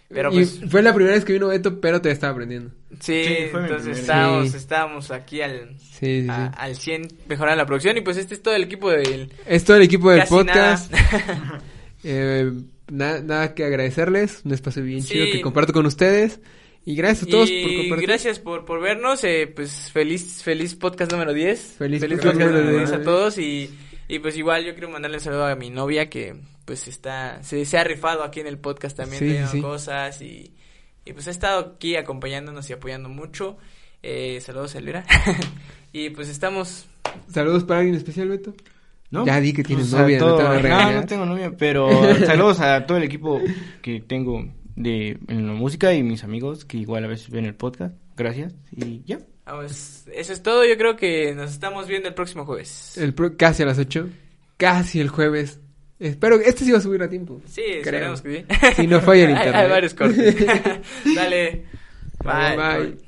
Pero y pues fue la primera vez que vino Beto, pero te estaba aprendiendo. sí, entonces estábamos, Sí. estábamos aquí al, Sí, sí, a- sí. al 100 mejorando la producción y pues este es todo el equipo del Es todo el equipo del podcast. nada. Eh, na- nada que agradecerles. Un espacio bien Sí. chido que comparto con ustedes. Y gracias a todos y por compartir. gracias por, por vernos. Eh, pues feliz feliz podcast número 10. Feliz podcast, podcast número número 10 a 10. todos. Y, y pues igual yo quiero mandarle un saludo a mi novia que pues está se, se ha rifado aquí en el podcast también, Sí, cosas y, y pues ha estado aquí acompañándonos y apoyando mucho. Eh, saludos a Elvira. y pues estamos... Saludos para alguien especial, Beto. ¿No? Ya di que tienes Pues, novia, no todo- te van a No, regañar. no tengo novia, pero saludos a todo el equipo que tengo de en la música y mis amigos que igual a veces ven el podcast. Gracias y ya. ah, pues, eso es todo. Yo creo que nos estamos viendo el próximo jueves. El pro- casi a las 8. Casi el jueves. Espero que este sí va a subir a tiempo. Sí, esperemos que sí. Si no falla el Hay- internet. Hay, varios cortes. Dale. Bye, Bye. bye.